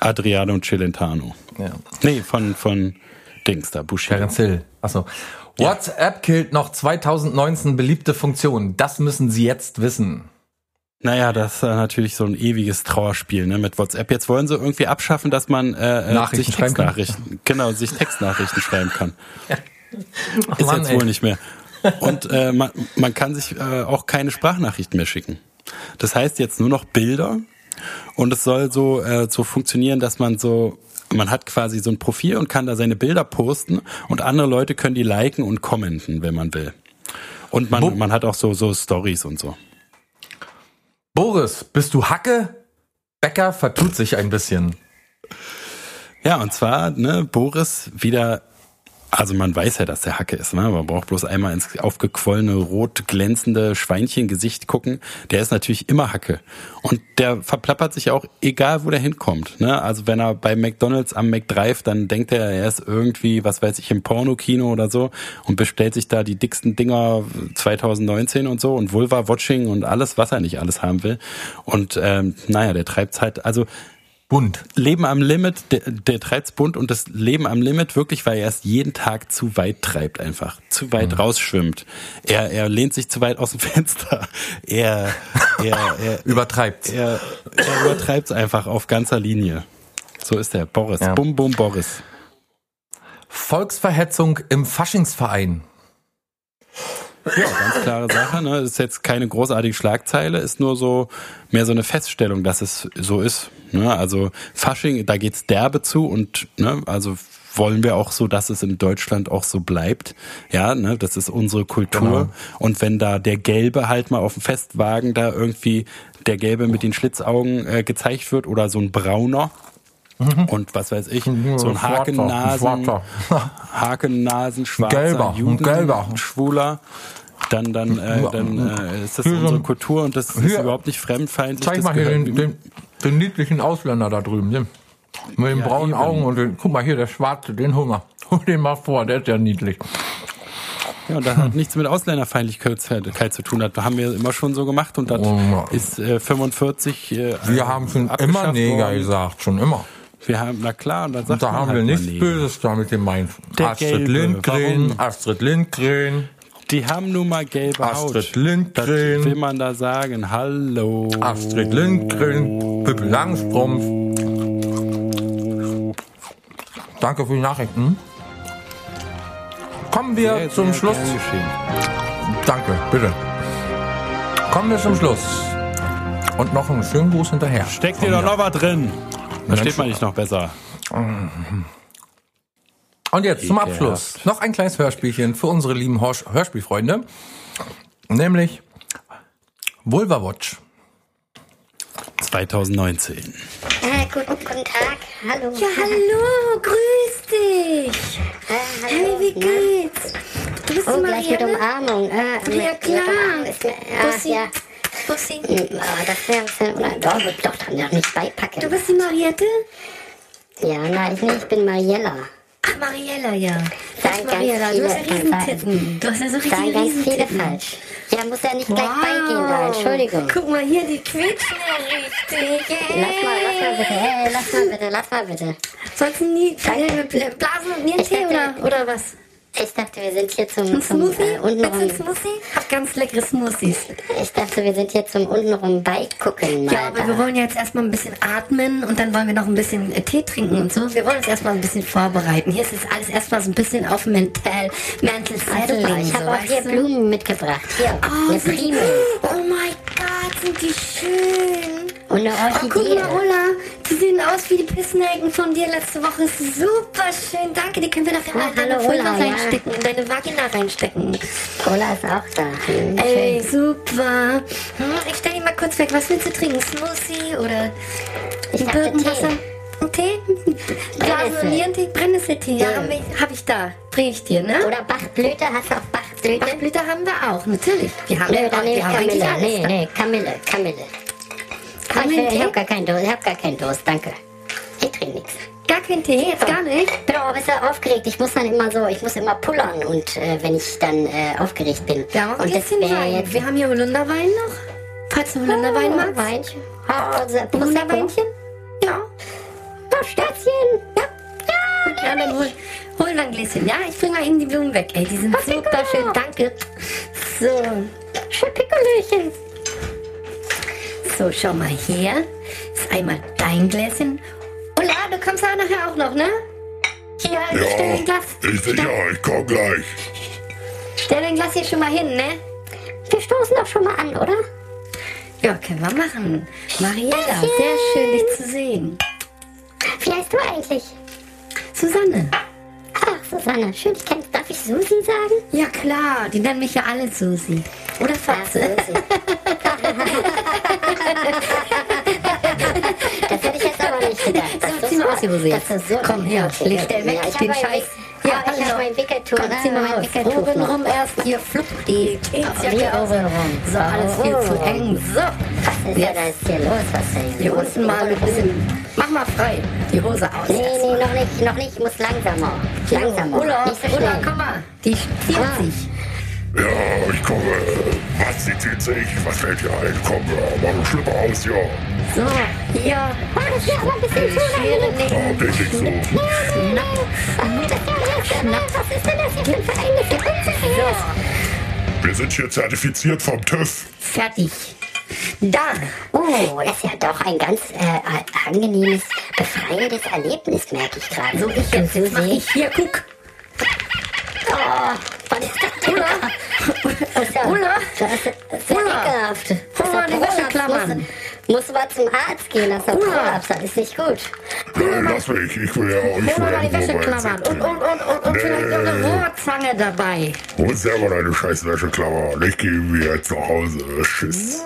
Adriano Celentano. Ja. Nee, von, von Dings da, Bushido. Terence Hill. Achso. WhatsApp killt noch 2019 beliebte Funktion. Das müssen Sie jetzt wissen. Naja, das ist natürlich so ein ewiges Trauerspiel ne, mit WhatsApp. Jetzt wollen sie irgendwie abschaffen, dass man äh, äh, Nachrichten sich. Textnachrichten, genau, sich Textnachrichten schreiben kann. Ist Mann, jetzt ey. wohl nicht mehr. Und äh, man, man kann sich äh, auch keine Sprachnachrichten mehr schicken. Das heißt jetzt nur noch Bilder und es soll so äh, so funktionieren, dass man so man hat quasi so ein Profil und kann da seine Bilder posten und andere Leute können die liken und kommenten, wenn man will. Und man, man hat auch so so Stories und so. Boris, bist du Hacke? Becker vertut sich ein bisschen. Ja, und zwar, ne, Boris wieder, also man weiß ja, dass der Hacke ist, ne? Man braucht bloß einmal ins aufgequollene, rot glänzende Schweinchengesicht gucken. Der ist natürlich immer Hacke. Und der verplappert sich auch, egal wo der hinkommt. Ne? Also wenn er bei McDonalds am McDrive, dann denkt er, er ist irgendwie, was weiß ich, im Pornokino oder so und bestellt sich da die dicksten Dinger 2019 und so und Vulva-Watching und alles, was er nicht alles haben will. Und ähm, naja, der treibt's halt, also Bunt. Leben am Limit, der, der treibt's bunt und das Leben am Limit wirklich, weil er es jeden Tag zu weit treibt einfach, zu weit rausschwimmt. Er, er lehnt sich zu weit aus dem Fenster. Er, er, er Übertreibt. Er, er übertreibt's einfach auf ganzer Linie. So ist er, Boris. Ja. Bum, bum, Boris. Volksverhetzung im Faschingsverein. Ja, ganz klare Sache. Ne? Ist jetzt keine großartige Schlagzeile, ist nur so mehr so eine Feststellung, dass es so ist. Ne? Also Fasching, da geht's derbe zu und ne, also wollen wir auch so, dass es in Deutschland auch so bleibt. Ja, ne, das ist unsere Kultur. Genau. Und wenn da der Gelbe halt mal auf dem Festwagen da irgendwie der Gelbe mit den Schlitzaugen äh, gezeigt wird oder so ein Brauner. Und was weiß ich, so ein Hakennasen. Hakennasen, schwarzer Gelber, Juden, Gelber. Schwuler, dann, dann, äh, dann äh, ist das Hier unsere Kultur und das ist überhaupt nicht fremdfeindlich. Zeig mal hier den, den, den niedlichen Ausländer da drüben. Den, mit den Ja, braunen eben. Augen und den, guck mal hier, der Schwarze, den mal. Hol den mal vor, der ist ja niedlich. Ja, und das hat nichts mit Ausländerfeindlichkeit zu tun. Das haben wir immer schon so gemacht und das Oh. ist äh, 45. Äh, Wir haben schon immer Neger worden. gesagt, schon immer. Wir haben, na klar, und dann sagt Und da man haben halt wir nichts. Böses damit gemeint. Der Astrid Gelbe, Lindgren, warum? Astrid Lindgren, Die haben nun mal gelbe Astrid Haut. Lindgren. Das will man da sagen. Hallo. Astrid Lindgren, Pippi Langstrumpf. Danke für die Nachrichten. Kommen wir Sehr, zum sehr Schluss. Danke, bitte. Kommen wir zum Schluss. Und noch einen schönen Gruß hinterher. Steckt dir doch noch was drin. Da Mensch. steht man nicht noch besser. Und jetzt zum. Abschluss noch ein kleines Hörspielchen für unsere lieben Hörspielfreunde. Nämlich Vulva Watch. 2019. Äh, guten, guten Tag, hallo. Ja, hallo, grüß dich. Äh, Hey, hallo. wie geht's? Du bist Oh, gleich mit Marianne? Umarmung. Äh, Ja, mit- mit klar. Umarmung ist ah, Bussi. ja. Bussi. Hm, ah, das wäre ein oder, doch, doch, doch, nicht beipacken. Du bist die Mariette? Ja, nein, ich, nee, ich bin Mariella. Ach, Mariella, ja. Sagen Mariella, du hast ja Riesentitten. Du hast ja so Sagen richtige ganz viele falsch. Ja, muss ja nicht gleich beigehen da, Entschuldigung. Guck mal hier, die quietschen ja richtig. Lass mal, lass mal bitte, hey, lass mal bitte, lass mal bitte. Nie äh, blasen und Niertee oder, oder was? Ich dachte, wir sind hier zum, zum Smoothie? äh, Willst du ein untenrum. Smoothie? Hab ganz leckere Smoothies. Ich dachte, wir sind hier zum untenrum beigucken. mal Ja, aber da. wir wollen jetzt erstmal ein bisschen atmen und dann wollen wir noch ein bisschen äh, Tee trinken und so. Wir wollen uns erstmal ein bisschen vorbereiten. Hier ist es alles erstmal so ein bisschen auf mental, mental Also, settling. ich so, habe auch weißt hier? Blumen mitgebracht. Hier, Oh, eine Primel oh mein Gott, sind die schön. Und eine Oh, guck Orchidee. mal, Ulla, die sehen aus wie die Pissnelken von dir letzte Woche. Super schön, danke. Die können wir nachher Oh, in deine Vulva ja. reinstecken, in deine Vagina reinstecken. Cola ist auch da. Hm, Ey, schön. super. Hm, ich stell die mal kurz weg. Was willst du trinken? Smoothie oder Ich Birkenwasser? Tee. Ein Tee? Blasonierentee? Brennnesseltee? Ja, Ja. hab ich, hab ich da. Bring ich dir, ne? Oder Bachblüte, hast du auch Bachblüte? Bachblüte haben wir auch, natürlich. Wir haben, Nö, dann nehme wir haben Kamille. Nee, nee, Kamille, Kamille. Aber Kamille, ich, habe gar keinen Durst, ich habe gar keinen Durst, danke. Ich trinke nichts. Gar kein Tee, jetzt gar nicht? bin auch ein bisschen aufgeregt. Ich muss dann immer so, ich muss immer pullern und äh, wenn ich dann äh, aufgeregt bin. Auch ein und das wäre jetzt Wir haben hier Holunderwein noch. Falls du Holunderwein Oh, magst. Weinchen. Prosecco. Holunderweinchen? Ja. Oh, Sternchen. Ja. Ja, dann hol, hol mal ein Gläschen. Ja, ich bring mal eben die Blumen weg. Ey, die sind super schön. Danke. So. Schön Pikolöchen. So, schau mal hier. Ist einmal dein Gläschen. Ulla, du kommst ja nachher auch noch, ne? Hier, Ja, stell dein Glas. ich, ja, ich komm gleich. Stell dein Glas hier schon mal hin, ne? Wir stoßen doch schon mal an, oder? Ja, können wir machen. Mariella, sehr schön, dich zu sehen. Wie heißt du eigentlich? Susanne. Ach, Susanne, schön, ich kenn, darf ich Susi sagen? Ja, klar, die nennen mich ja alle Susi. Oder Fatze. Das hätte ich jetzt aber nicht gedacht. So, zieh mal aus jetzt. Das ist so Komm her, leg der weg, Ja, ich den Scheiß. Ja, Oh, ich also, hab mein Wickeltuch. Zieh mal mein. Wickeltuch Oben noch. rum erst hier flupp die Jeansjacke aus. So, alles viel Oh. zu eng. So. Was ist ja da ist hier los? Was ist denn Hier los? unten mal ein bisschen. Mach mal frei. Die Hose aus. Nee, nee, noch nicht, noch nicht. Ich muss langsamer. Langsamer. Ulla, Ulla, komm mal. Die zieht Ah. sich. Ja, ich komme. Was sie zieht sich? Was fällt dir ein? Komm, mach einen Schlipper aus, ja. So, hier. Oh, das ist aber ein bisschen zu lang. nehmen. Okay, nicht so. Schnapp. Schnapp. Was ist denn das hier für ein Verein Wir sind hier zertifiziert vom TÜV. fertig. Da. Oh, das ist ja doch ein ganz äh, angenehmes, befreiendes Erlebnis, merke ich gerade. So, ich jetzt, mach ich hier, guck. Oh, was ist das denn? Ulla. Das ist ja, Ulla. Das ist, ekelhaft. Das ist mal die. Wäscheklammern. Muss, mal zum Arzt gehen, das ist ja Ulla. Prolaps, das ist nicht gut. Ja, lass mich. Ich will ja ich Hol will mal die irgendwo Wäsche mein klammern. Und, und, und, und, vielleicht noch eine Rohrzange dabei. Hol selber deine scheiß Wäscheklammer. Ich gehe mir jetzt nach Hause. Tschüss.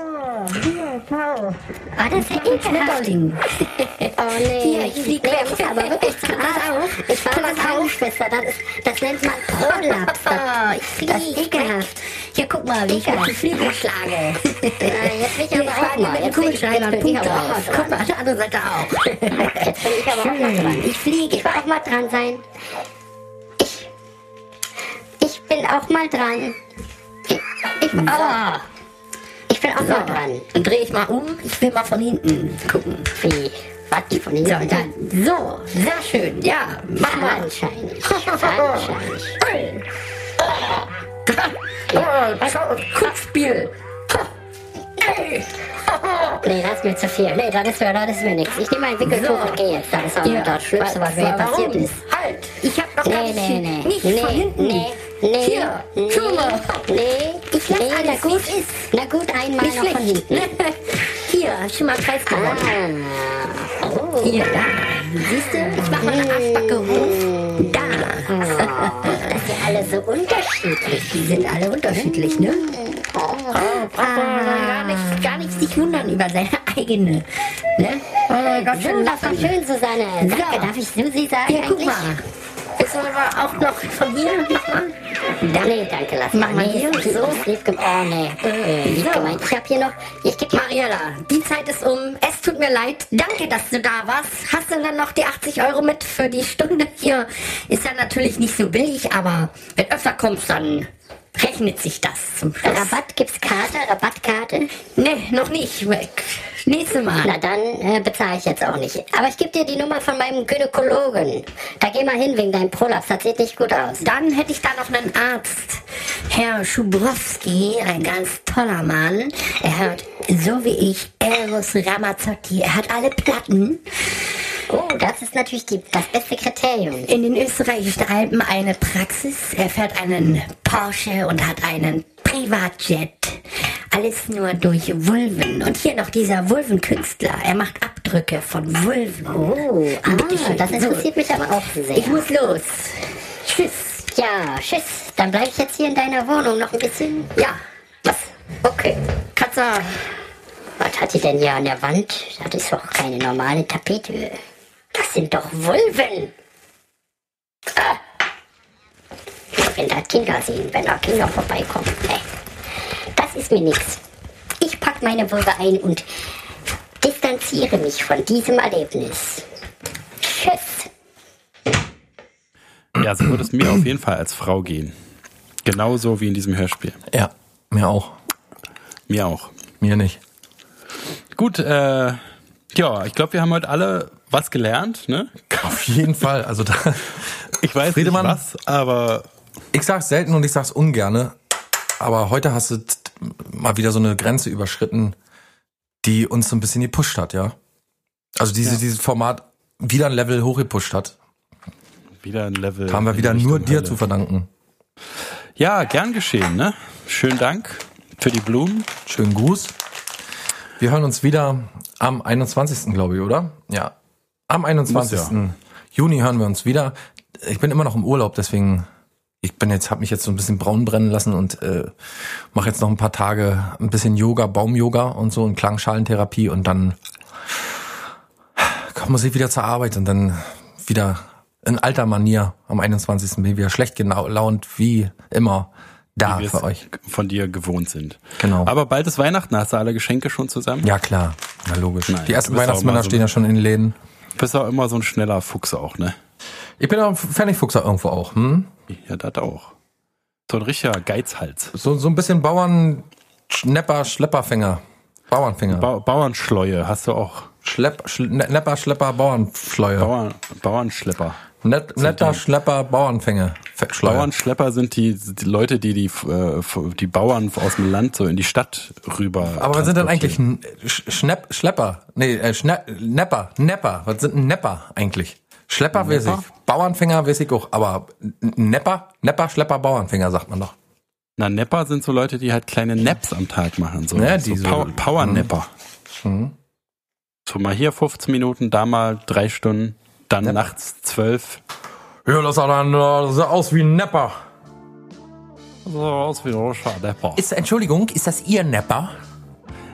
Hier, schau. Ah, das ist ja ekelhaft. Oh nee, Hier, ich flieg nee, weg. ich aber wirklich Pass Arzt. auf. Ich war mal. Krankenschwester, das, ist, das nennt man Prolaps. Das, ich flieg das ist ekelhaft. Hier, guck mal, wie ich auf die Fliege schlage. Jetzt will ich aber auch mal. Jetzt bin, Kugelschreiber jetzt bin ich aber auch mal. Guck mal, die andere Seite auch. Jetzt bin ich aber auch mal dran. Ich fliege. Ich will auch mal dran sein. Ich, ich bin auch mal dran. Ich, ich, oh, ich bin auch So, mal dran. dann drehe ich mal um. Ich will mal von hinten gucken. Wie? Was? Von hinten? So, dann. So, sehr schön. Ja, mach mal. Fadenscheinig. Fadenscheinig. Oh, Kurzspiel. Nee, das ist mir zu viel. Nee, das ist mir, das ist mir nichts. Ich nehme mein Wickeltuch So. und gehe jetzt. Das ist auch Ja, das Schlimmste, was mir passiert ist. Halt, ich hab noch Nee, nicht, nee, nee. nicht nee, von hinten. Nee, nee, Hier, nee, schau mal. nee, Ich lass nee, na alles, gut, wie es ist. na gut, einmal Nicht noch von schlecht. hinten. Hier, schon mal gewonnen. Ah, oh. Hier, da. Siehst du, ich mach mal eine Arschbacke hoch. Alle so unterschiedlich. Die sind alle unterschiedlich, ne? Oh, braucht man gar nicht, gar nicht sich wundern über seine eigene. Ne? Oh Gott, So, das war schön, Susanne. Danke, darf ich Susi sagen Hier, guck eigentlich? mal. Ist wir auch noch von hier nochmal? Nee, danke, lass Mach mal hier, so. ist Lieb gemeint. Oh, nee. Äh, lieb So. gemeint. Ich hab hier noch, ich geb Mariella, die Zeit ist um. Es tut mir leid. Danke, dass du da warst. Hast du dann noch die 80 Euro mit für die Stunde hier? Ist ja natürlich nicht so billig, aber wenn öfter kommst, dann rechnet sich das zum Schluss. Rabatt, gibt's Karte, Rabattkarte? Nee, noch nicht. Nächste Mal. Na dann äh, bezahle ich jetzt auch nicht. Aber ich gebe dir die Nummer von meinem Gynäkologen. Da geh mal hin wegen deinem Prolaps. Das sieht nicht gut aus. Dann hätte ich da noch einen Arzt. Herr Schubrowski, ein ganz toller Mann. Er hört, so wie ich, Eros Ramazzotti. Er hat alle Platten. Oh, das ist natürlich die, das beste Kriterium. In den österreichischen Alpen eine Praxis. Er fährt einen Porsche und hat einen Privatjet. Alles nur durch Vulven. Und hier noch dieser Vulvenkünstler. Er macht Abdrücke von Vulven. Oh, ah, Bitteschön. das interessiert mich aber auch sehr. Ich muss los. Tschüss. Ja, tschüss. Dann bleib ich jetzt hier in deiner Wohnung noch ein bisschen. Ja, was? Okay. Katza. Was hat die denn hier an der Wand? Das ist doch keine normale Tapete. Das sind doch Vulven. Ah. Will da Kinder sehen, wenn da Kinder vorbeikommen. Nee. Das ist mir nichts. Ich pack meine Vulve ein und distanziere mich von diesem Erlebnis. Tschüss. Ja, so würde es mir auf jeden Fall als Frau gehen. Genauso wie in diesem Hörspiel. Ja, mir auch. Mir auch. Mir nicht. Gut, äh, ja, ich glaube, wir haben heute alle was gelernt, ne? Auf jeden Fall. Also da, ich weiß Friedemann, nicht was, aber ich sag's selten und ich sag's ungerne. Aber heute hast du mal wieder so eine Grenze überschritten, die uns so ein bisschen gepusht hat, ja. Also diese, Ja. dieses Format wieder ein Level hochgepusht hat. wieder ein Level. Haben wir wieder Richtung nur dir Hölle. zu verdanken. Ja, gern geschehen, ne? Schönen Dank für die Blumen. Schönen Gruß. Wir hören uns wieder am 21. glaube ich, oder? Ja. Am 21. Muss ja. Juni hören wir uns wieder. Ich bin immer noch im Urlaub, deswegen ich bin jetzt habe mich jetzt so ein bisschen braun brennen lassen und äh, mache jetzt noch ein paar Tage ein bisschen Yoga, Baum-Yoga und so und Klangschalentherapie und dann muss ich wieder zur Arbeit und dann wieder in alter Manier am 21. bin ich wieder schlecht gelaunt wie immer da wie für euch. von dir gewohnt sind. Genau. Aber bald ist Weihnachten, hast du alle Geschenke schon zusammen? Ja klar, na logisch. Nein, Die ersten Weihnachtsmänner so- stehen ja schon in den Läden. Bist auch immer so ein schneller Fuchs auch, ne? Ich bin auch ein Pfennigfuchser irgendwo auch. Hm? Ja, das auch. So ein richtiger Geizhals. So, so ein bisschen Bauern, Schnepper, Schlepperfänger. Bauernfinger. Ba Bauernschleue hast du auch. Schlepp, Schle Nepper, Schlepper, Bauernschleue. Bauern, Bauernschlepper. Net, netter Schlepper, Bauernfänger. Bauernschlepper sind die, die Leute, die die, äh, die Bauern aus dem Land so in die Stadt rüber. Aber was sind denn eigentlich Sch- Schnepp, Schlepper? Nee, äh, Schne Nepper, Nepper. Was sind Nepper eigentlich? Schlepper weiß ich. Bauernfinger weiß ich auch. Aber Nepper, Nepper, Schlepper, Bauernfinger sagt man doch. Na, Nepper sind so Leute, die halt kleine Naps am Tag machen. So, Ja, die so- Power, Power-Nepper. Mhm. So mal hier 15 Minuten, da mal drei Stunden, dann nachts zwölf. Ja, das sah dann äh, sah aus wie ein Nepper. So aus wie ein Roscher Nepper. Ist, Entschuldigung, ist das Ihr Nepper?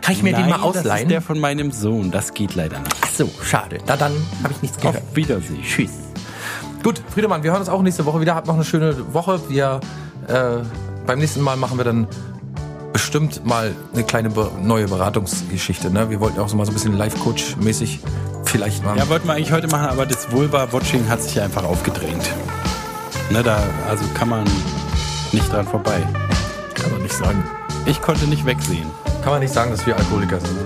Kann ich mir Nein, den mal das ausleihen? ist der von meinem Sohn. Das geht leider nicht. Ach so, schade. Na dann habe ich nichts gehört. Auf Wiedersehen. Tschüss. Gut, Friedemann, wir hören uns auch nächste Woche wieder. Habt noch eine schöne Woche. Wir äh, beim nächsten Mal machen wir dann bestimmt mal eine kleine neue Beratungsgeschichte. Ne? Wir wollten auch so mal so ein bisschen Life-Coach-mäßig vielleicht mal. Ja, wollten wir eigentlich heute machen, aber das Vulva-Watching hat sich einfach aufgedrängt. Ne, da, also kann man nicht dran vorbei. Kann man nicht sagen. Ich konnte nicht wegsehen. Kann man nicht sagen, dass wir Alkoholiker sind.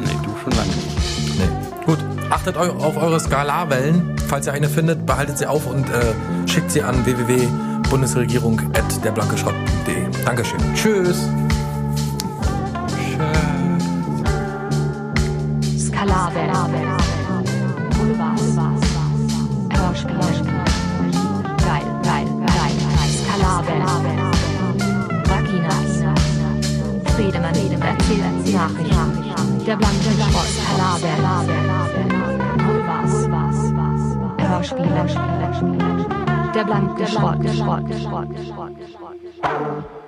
Nee, du schon lange nicht. Nee. Gut, achtet eu auf eure Skalarwellen. Falls ihr eine findet, behaltet sie auf und äh, schickt sie an www.bundesregierung.derblankeschrott.de. Dankeschön. Tschüss. Der blanke Schrott. Schrott. Schrott. Schrott. Schrott.